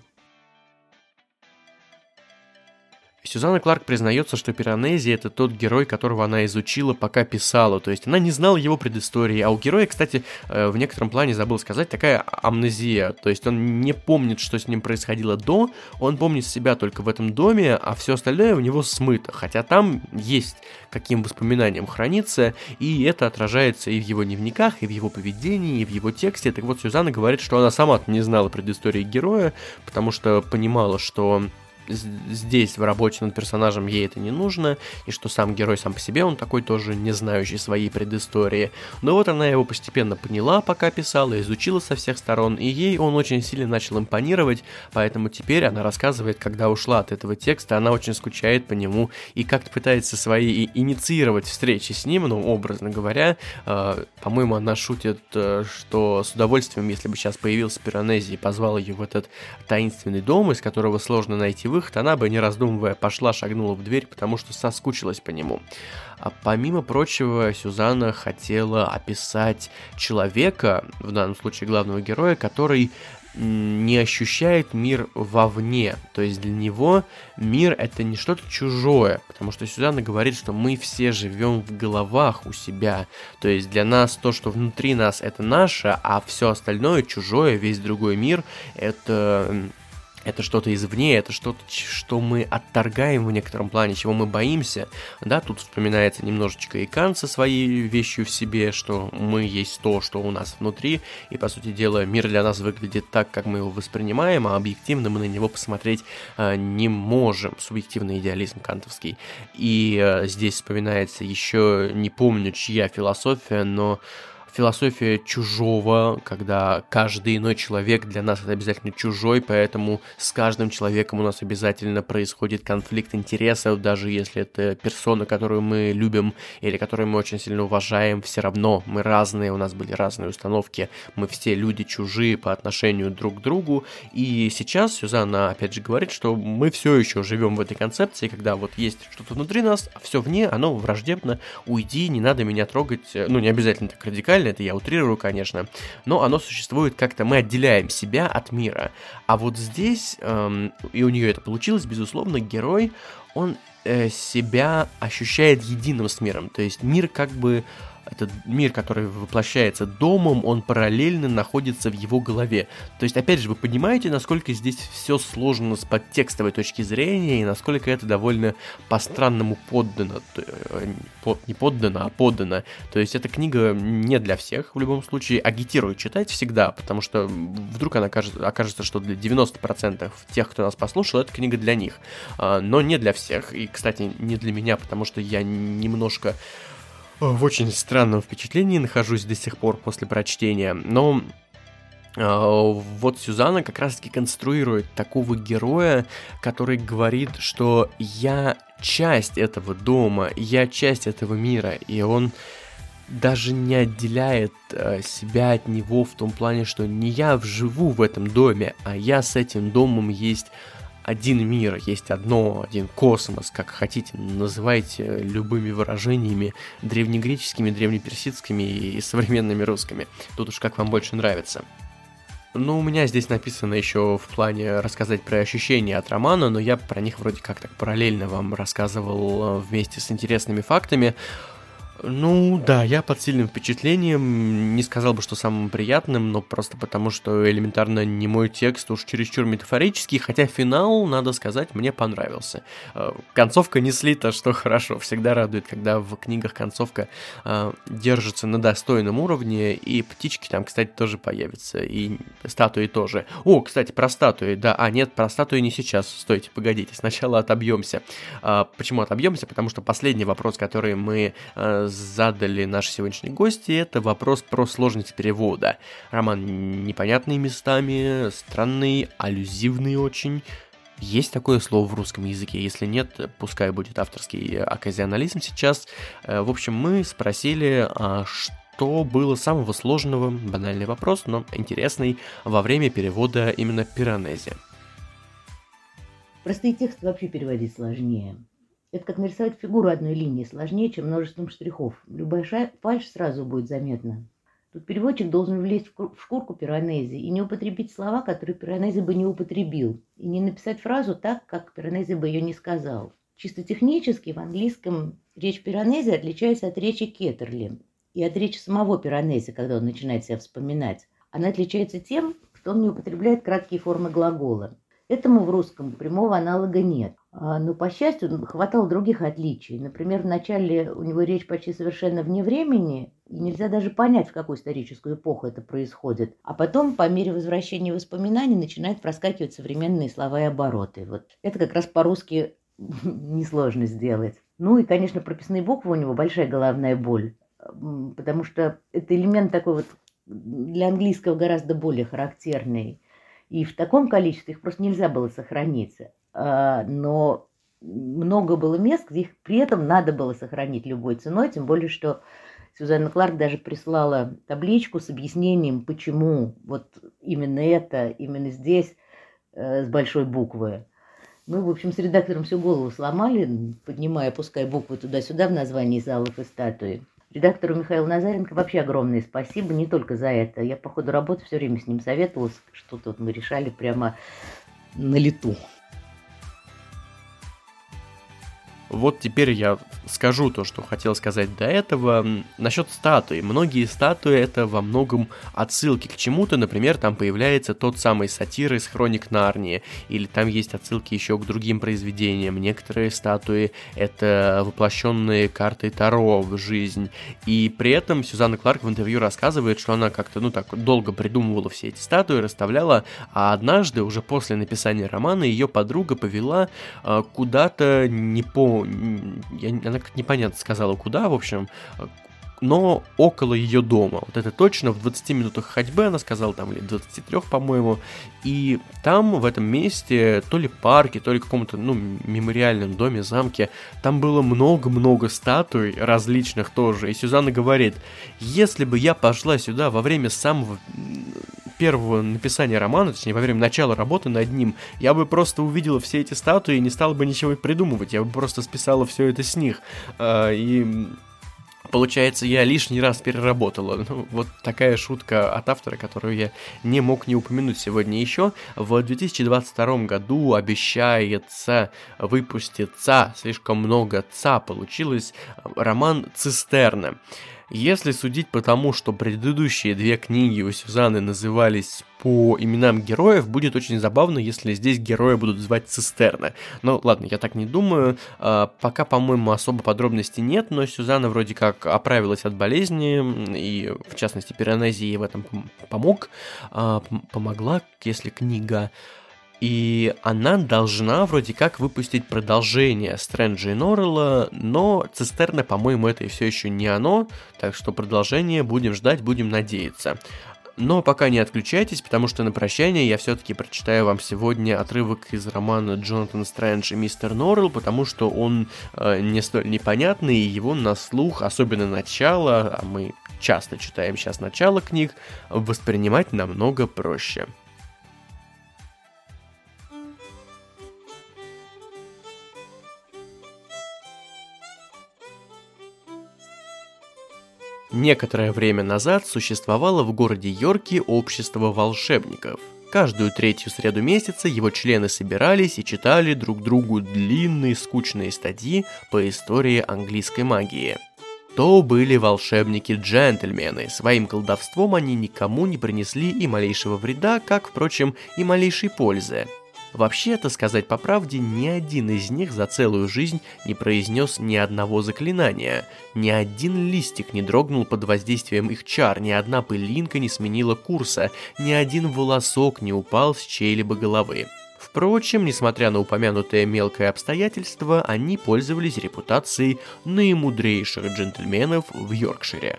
Speaker 1: Сюзанна Кларк признается, что Пиранези это тот герой, которого она изучила, пока писала. То есть она не знала его предыстории. А у героя, кстати, э, в некотором плане забыл сказать, такая амнезия. То есть он не помнит, что с ним происходило до, он помнит себя только в этом доме, а все остальное у него смыто. Хотя там есть каким воспоминанием хранится, и это отражается и в его дневниках, и в его поведении, и в его тексте. Так вот, Сюзанна говорит, что она сама не знала предыстории героя, потому что понимала, что здесь в работе над персонажем ей это не нужно, и что сам герой сам по себе, он такой тоже не знающий своей предыстории. Но вот она его постепенно поняла, пока писала, изучила со всех сторон, и ей он очень сильно начал импонировать, поэтому теперь она рассказывает, когда ушла от этого текста, она очень скучает по нему и как-то пытается свои инициировать встречи с ним, ну, образно говоря, э, по-моему, она шутит, э, что с удовольствием, если бы сейчас появился Пиранези и позвал ее в этот таинственный дом, из которого сложно найти выход, выход, она бы, не раздумывая, пошла, шагнула в дверь, потому что соскучилась по нему. А помимо прочего, Сюзанна хотела описать человека, в данном случае главного героя, который не ощущает мир вовне. То есть для него мир это не что-то чужое, потому что Сюзанна говорит, что мы все живем в головах у себя. То есть для нас то, что внутри нас, это наше, а все остальное чужое, весь другой мир, это это что-то извне, это что-то, что мы отторгаем в некотором плане, чего мы боимся. Да, тут вспоминается немножечко и Кан со своей вещью в себе, что мы есть то, что у нас внутри, и, по сути дела, мир для нас выглядит так, как мы его воспринимаем, а объективно мы на него посмотреть э, не можем. Субъективный идеализм кантовский. И э, здесь вспоминается еще, не помню, чья философия, но философия чужого, когда каждый иной человек для нас это обязательно чужой, поэтому с каждым человеком у нас обязательно происходит конфликт интересов, даже если это персона, которую мы любим или которую мы очень сильно уважаем, все равно мы разные, у нас были разные установки, мы все люди чужие по отношению друг к другу, и сейчас Сюзанна опять же говорит, что мы все еще живем в этой концепции, когда вот есть что-то внутри нас, а все вне, оно враждебно, уйди, не надо меня трогать, ну не обязательно так радикально, это я утрирую, конечно, но оно существует как-то, мы отделяем себя от мира. А вот здесь, эм, и у нее это получилось, безусловно, герой, он э, себя ощущает единым с миром, то есть мир как бы этот мир, который воплощается домом, он параллельно находится в его голове. То есть, опять же, вы понимаете, насколько здесь все сложно с подтекстовой точки зрения, и насколько это довольно по-странному поддано. Э, под, не поддано, а поддано. То есть, эта книга не для всех, в любом случае, агитирую читать всегда, потому что вдруг она окажется, окажется что для 90% тех, кто нас послушал, эта книга для них. А, но не для всех. И, кстати, не для меня, потому что я немножко в очень странном впечатлении нахожусь до сих пор после прочтения, но а, вот Сюзанна как раз-таки конструирует такого героя, который говорит, что я часть этого дома, я часть этого мира, и он даже не отделяет э, себя от него в том плане, что не я живу в этом доме, а я с этим домом есть один мир, есть одно, один космос, как хотите, называйте любыми выражениями древнегреческими, древнеперсидскими и современными русскими. Тут уж как вам больше нравится. Ну, у меня здесь написано еще в плане рассказать про ощущения от романа, но я про них вроде как так параллельно вам рассказывал э, вместе с интересными фактами. Ну да, я под сильным впечатлением, не сказал бы, что самым приятным, но просто потому, что элементарно не мой текст уж чересчур метафорический, хотя финал, надо сказать, мне понравился. Э, концовка не слита, что хорошо, всегда радует, когда в книгах концовка э, держится на достойном уровне, и птички там, кстати, тоже появятся, и статуи тоже. О, кстати, про статуи, да, а нет, про статуи не сейчас, стойте, погодите, сначала отобьемся. Э, почему отобьемся? Потому что последний вопрос, который мы задали наши сегодняшние гости, это вопрос про сложность перевода. Роман непонятный местами, странный, аллюзивный очень. Есть такое слово в русском языке? Если нет, пускай будет авторский оказионализм сейчас. Э, в общем, мы спросили, а что было самого сложного, банальный вопрос, но интересный, во время перевода именно пиранези.
Speaker 3: Простые тексты вообще переводить сложнее. Это как нарисовать фигуру одной линии, сложнее, чем множеством штрихов. Любая фальшь сразу будет заметна. Тут переводчик должен влезть в шкурку пиранези и не употребить слова, которые пиранези бы не употребил, и не написать фразу так, как пиранези бы ее не сказал. Чисто технически в английском речь пиранези отличается от речи Кеттерли и от речи самого пиранези, когда он начинает себя вспоминать. Она отличается тем, что он не употребляет краткие формы глагола. Этому в русском прямого аналога нет. А, но, по счастью, хватало других отличий. Например, вначале у него речь почти совершенно вне времени, и нельзя даже понять, в какую историческую эпоху это происходит. А потом, по мере возвращения воспоминаний, начинают проскакивать современные слова и обороты. Вот это как раз по-русски несложно сделать. Ну и, конечно, прописные буквы у него большая головная боль, потому что это элемент такой вот для английского гораздо более характерный. И в таком количестве их просто нельзя было сохранить. А, но много было мест, где их при этом надо было сохранить любой ценой, тем более, что Сюзанна Кларк даже прислала табличку с объяснением, почему вот именно это, именно здесь, э, с большой буквы. Мы, в общем, с редактором всю голову сломали, поднимая, опуская буквы туда-сюда в названии залов и статуи. Редактору Михаилу Назаренко вообще огромное спасибо, не только за это. Я по ходу работы все время с ним советовалась, что-то вот мы решали прямо на лету.
Speaker 1: Вот теперь я скажу то, что хотел сказать до этого. Насчет статуи. Многие статуи это во многом отсылки к чему-то. Например, там появляется тот самый сатир из Хроник Нарнии. Или там есть отсылки еще к другим произведениям. Некоторые статуи это воплощенные карты Таро в жизнь. И при этом Сюзанна Кларк в интервью рассказывает, что она как-то, ну так, долго придумывала все эти статуи, расставляла. А однажды, уже после написания романа, ее подруга повела э, куда-то не я, она как непонятно сказала куда, в общем, но около ее дома. Вот это точно, в 20 минутах ходьбы, она сказала, там, или 23, по-моему. И там, в этом месте, то ли парке, то ли каком-то, ну, мемориальном доме, замке, там было много-много статуй различных тоже. И Сюзанна говорит, если бы я пошла сюда во время самого первого написания романа, точнее, во время начала работы над ним, я бы просто увидела все эти статуи и не стала бы ничего придумывать, я бы просто списала все это с них. А, и Получается, я лишний раз переработала. Ну, вот такая шутка от автора, которую я не мог не упомянуть сегодня еще. В 2022 году обещается выпуститься слишком много ца получилось роман «Цистерна». Если судить по тому, что предыдущие две книги у Сюзанны назывались по именам героев, будет очень забавно, если здесь герои будут звать Цистерна. Но ладно, я так не думаю. А, пока, по-моему, особо подробностей нет, но Сюзанна вроде как оправилась от болезни, и, в частности, пиранезии в этом помог, а, помогла, если книга и она должна вроде как выпустить продолжение Стрэнджа и Норрелла, но Цистерна, по-моему, это все еще не оно, так что продолжение будем ждать, будем надеяться. Но пока не отключайтесь, потому что на прощание я все-таки прочитаю вам сегодня отрывок из романа Джонатан Стрэндж и Мистер Норрелл, потому что он э, не столь непонятный, и его на слух, особенно начало, а мы часто читаем сейчас начало книг, воспринимать намного проще. Некоторое время назад существовало в городе Йорке общество волшебников. Каждую третью среду месяца его члены собирались и читали друг другу длинные скучные статьи по истории английской магии. То были волшебники-джентльмены, своим колдовством они никому не принесли и малейшего вреда, как, впрочем, и малейшей пользы – Вообще-то, сказать по правде, ни один из них за целую жизнь не произнес ни одного заклинания, ни один листик не дрогнул под воздействием их чар, ни одна пылинка не сменила курса, ни один волосок не упал с чьей-либо головы. Впрочем, несмотря на упомянутое мелкое обстоятельство, они пользовались репутацией наимудрейших джентльменов в Йоркшире.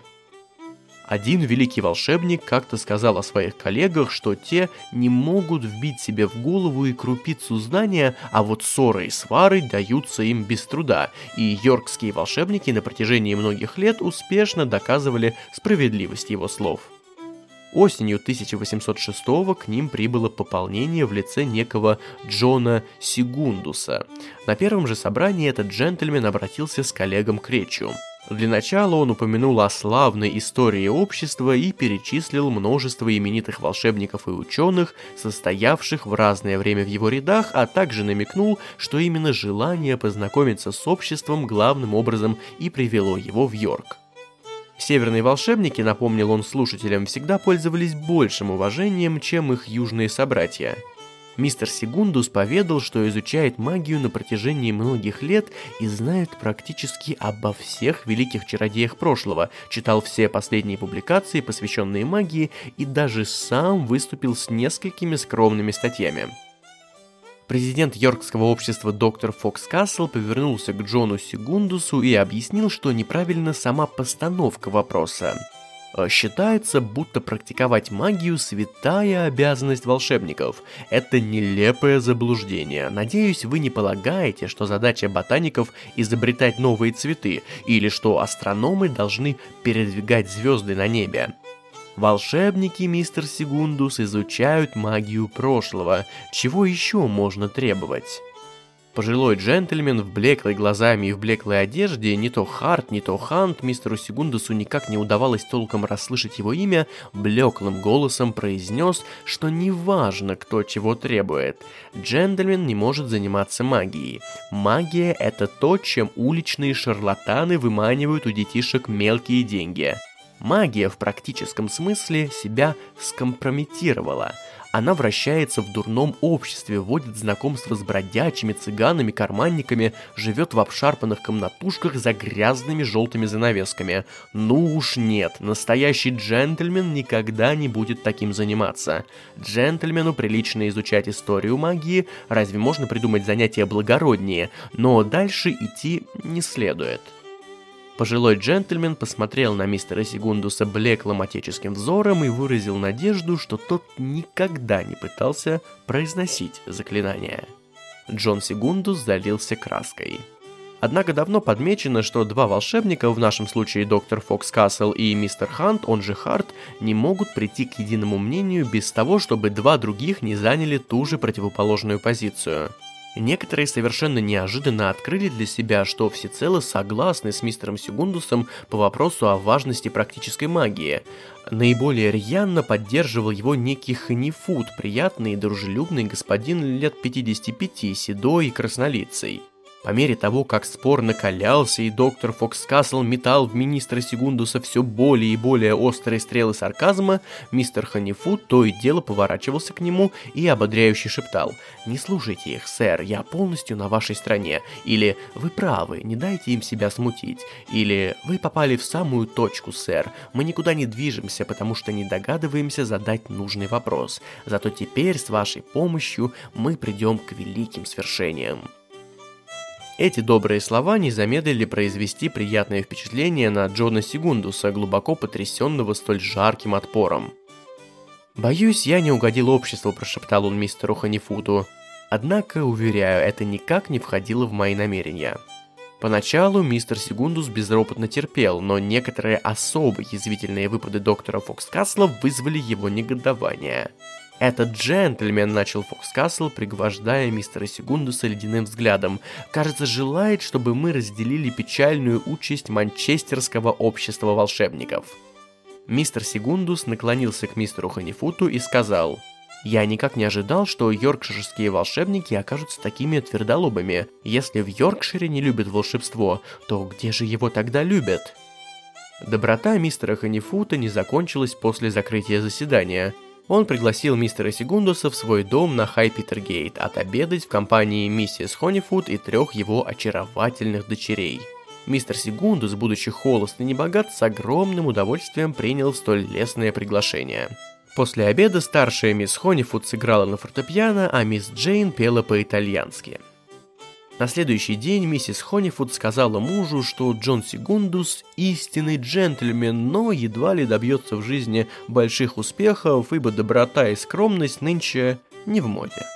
Speaker 1: Один великий волшебник как-то сказал о своих коллегах, что те не могут вбить себе в голову и крупицу знания, а вот ссоры и свары даются им без труда, и йоркские волшебники на протяжении многих лет успешно доказывали справедливость его слов. Осенью 1806 к ним прибыло пополнение в лице некого Джона Сигундуса. На первом же собрании этот джентльмен обратился с коллегом к речью – для начала он упомянул о славной истории общества и перечислил множество именитых волшебников и ученых, состоявших в разное время в его рядах, а также намекнул, что именно желание познакомиться с обществом главным образом и привело его в Йорк. Северные волшебники, напомнил он слушателям, всегда пользовались большим уважением, чем их южные собратья – Мистер Сегундус поведал, что изучает магию на протяжении многих лет и знает практически обо всех великих чародеях прошлого, читал все последние публикации, посвященные магии, и даже сам выступил с несколькими скромными статьями. Президент Йоркского общества доктор Фокс Кассел повернулся к Джону Сегундусу и объяснил, что неправильно сама постановка вопроса. Э, считается, будто практиковать магию – святая обязанность волшебников. Это нелепое заблуждение. Надеюсь, вы не полагаете, что задача ботаников – изобретать новые цветы, или что астрономы должны передвигать звезды на небе. Волшебники, мистер Сигундус, изучают магию прошлого. Чего еще можно требовать? Пожилой джентльмен в блеклой глазами и в блеклой одежде, не то Харт, не то Хант, мистеру Сигундусу никак не удавалось толком расслышать его имя, блеклым голосом произнес, что неважно, кто чего требует. Джентльмен не может заниматься магией. Магия — это то, чем уличные шарлатаны выманивают у детишек мелкие деньги. Магия в практическом смысле себя скомпрометировала — она вращается в дурном обществе, вводит знакомство с бродячими, цыганами, карманниками, живет в обшарпанных комнатушках за грязными желтыми занавесками. Ну уж нет, настоящий джентльмен никогда не будет таким заниматься. Джентльмену прилично изучать историю магии, разве можно придумать занятия благороднее, но дальше идти не следует. Пожилой джентльмен посмотрел на мистера Сигундуса блеклым отеческим взором и выразил надежду, что тот никогда не пытался произносить заклинание. Джон Сигундус залился краской. Однако давно подмечено, что два волшебника, в нашем случае доктор Фокс Кассел и мистер Хант, он же Харт, не могут прийти к единому мнению без того, чтобы два других не заняли ту же противоположную позицию. Некоторые совершенно неожиданно открыли для себя, что всецело согласны с мистером Сигундусом по вопросу о важности практической магии. Наиболее рьяно поддерживал его некий Ханифуд, приятный и дружелюбный господин лет 55, седой и краснолицей. По мере того, как спор накалялся и доктор Фокскасл метал в министра Сигундуса все более и более острые стрелы сарказма, мистер Ханифу то и дело поворачивался к нему и ободряюще шептал «Не слушайте их, сэр, я полностью на вашей стороне», или «Вы правы, не дайте им себя смутить», или «Вы попали в самую точку, сэр, мы никуда не движемся, потому что не догадываемся задать нужный вопрос, зато теперь с вашей помощью мы придем к великим свершениям». Эти добрые слова не замедлили произвести приятное впечатление на Джона Сигундуса, глубоко потрясенного столь жарким отпором. «Боюсь, я не угодил обществу», – прошептал он мистеру Ханифуту. Однако, уверяю, это никак не входило в мои намерения. Поначалу мистер Сигундус безропотно терпел, но некоторые особо язвительные выпады доктора Фокскасла вызвали его негодование – «Этот джентльмен», — начал Фокскасл, пригвождая мистера Сигундуса ледяным взглядом, «кажется, желает, чтобы мы разделили печальную участь манчестерского общества волшебников». Мистер Сигундус наклонился к мистеру Ханифуту и сказал, «Я никак не ожидал, что йоркширские волшебники окажутся такими твердолобыми. Если в Йоркшире не любят волшебство, то где же его тогда любят?» Доброта мистера Ханифута не закончилась после закрытия заседания – он пригласил мистера Сигундуса в свой дом на Хай-Питергейт отобедать в компании миссис Хонифуд и трех его очаровательных дочерей. Мистер Сигундус, будучи холост и небогат, с огромным удовольствием принял столь лестное приглашение. После обеда старшая мисс Хонифуд сыграла на фортепиано, а мисс Джейн пела по-итальянски – на следующий день миссис Хонифуд сказала мужу, что Джон Сигундус истинный джентльмен, но едва ли добьется в жизни больших успехов, ибо доброта и скромность нынче не в моде.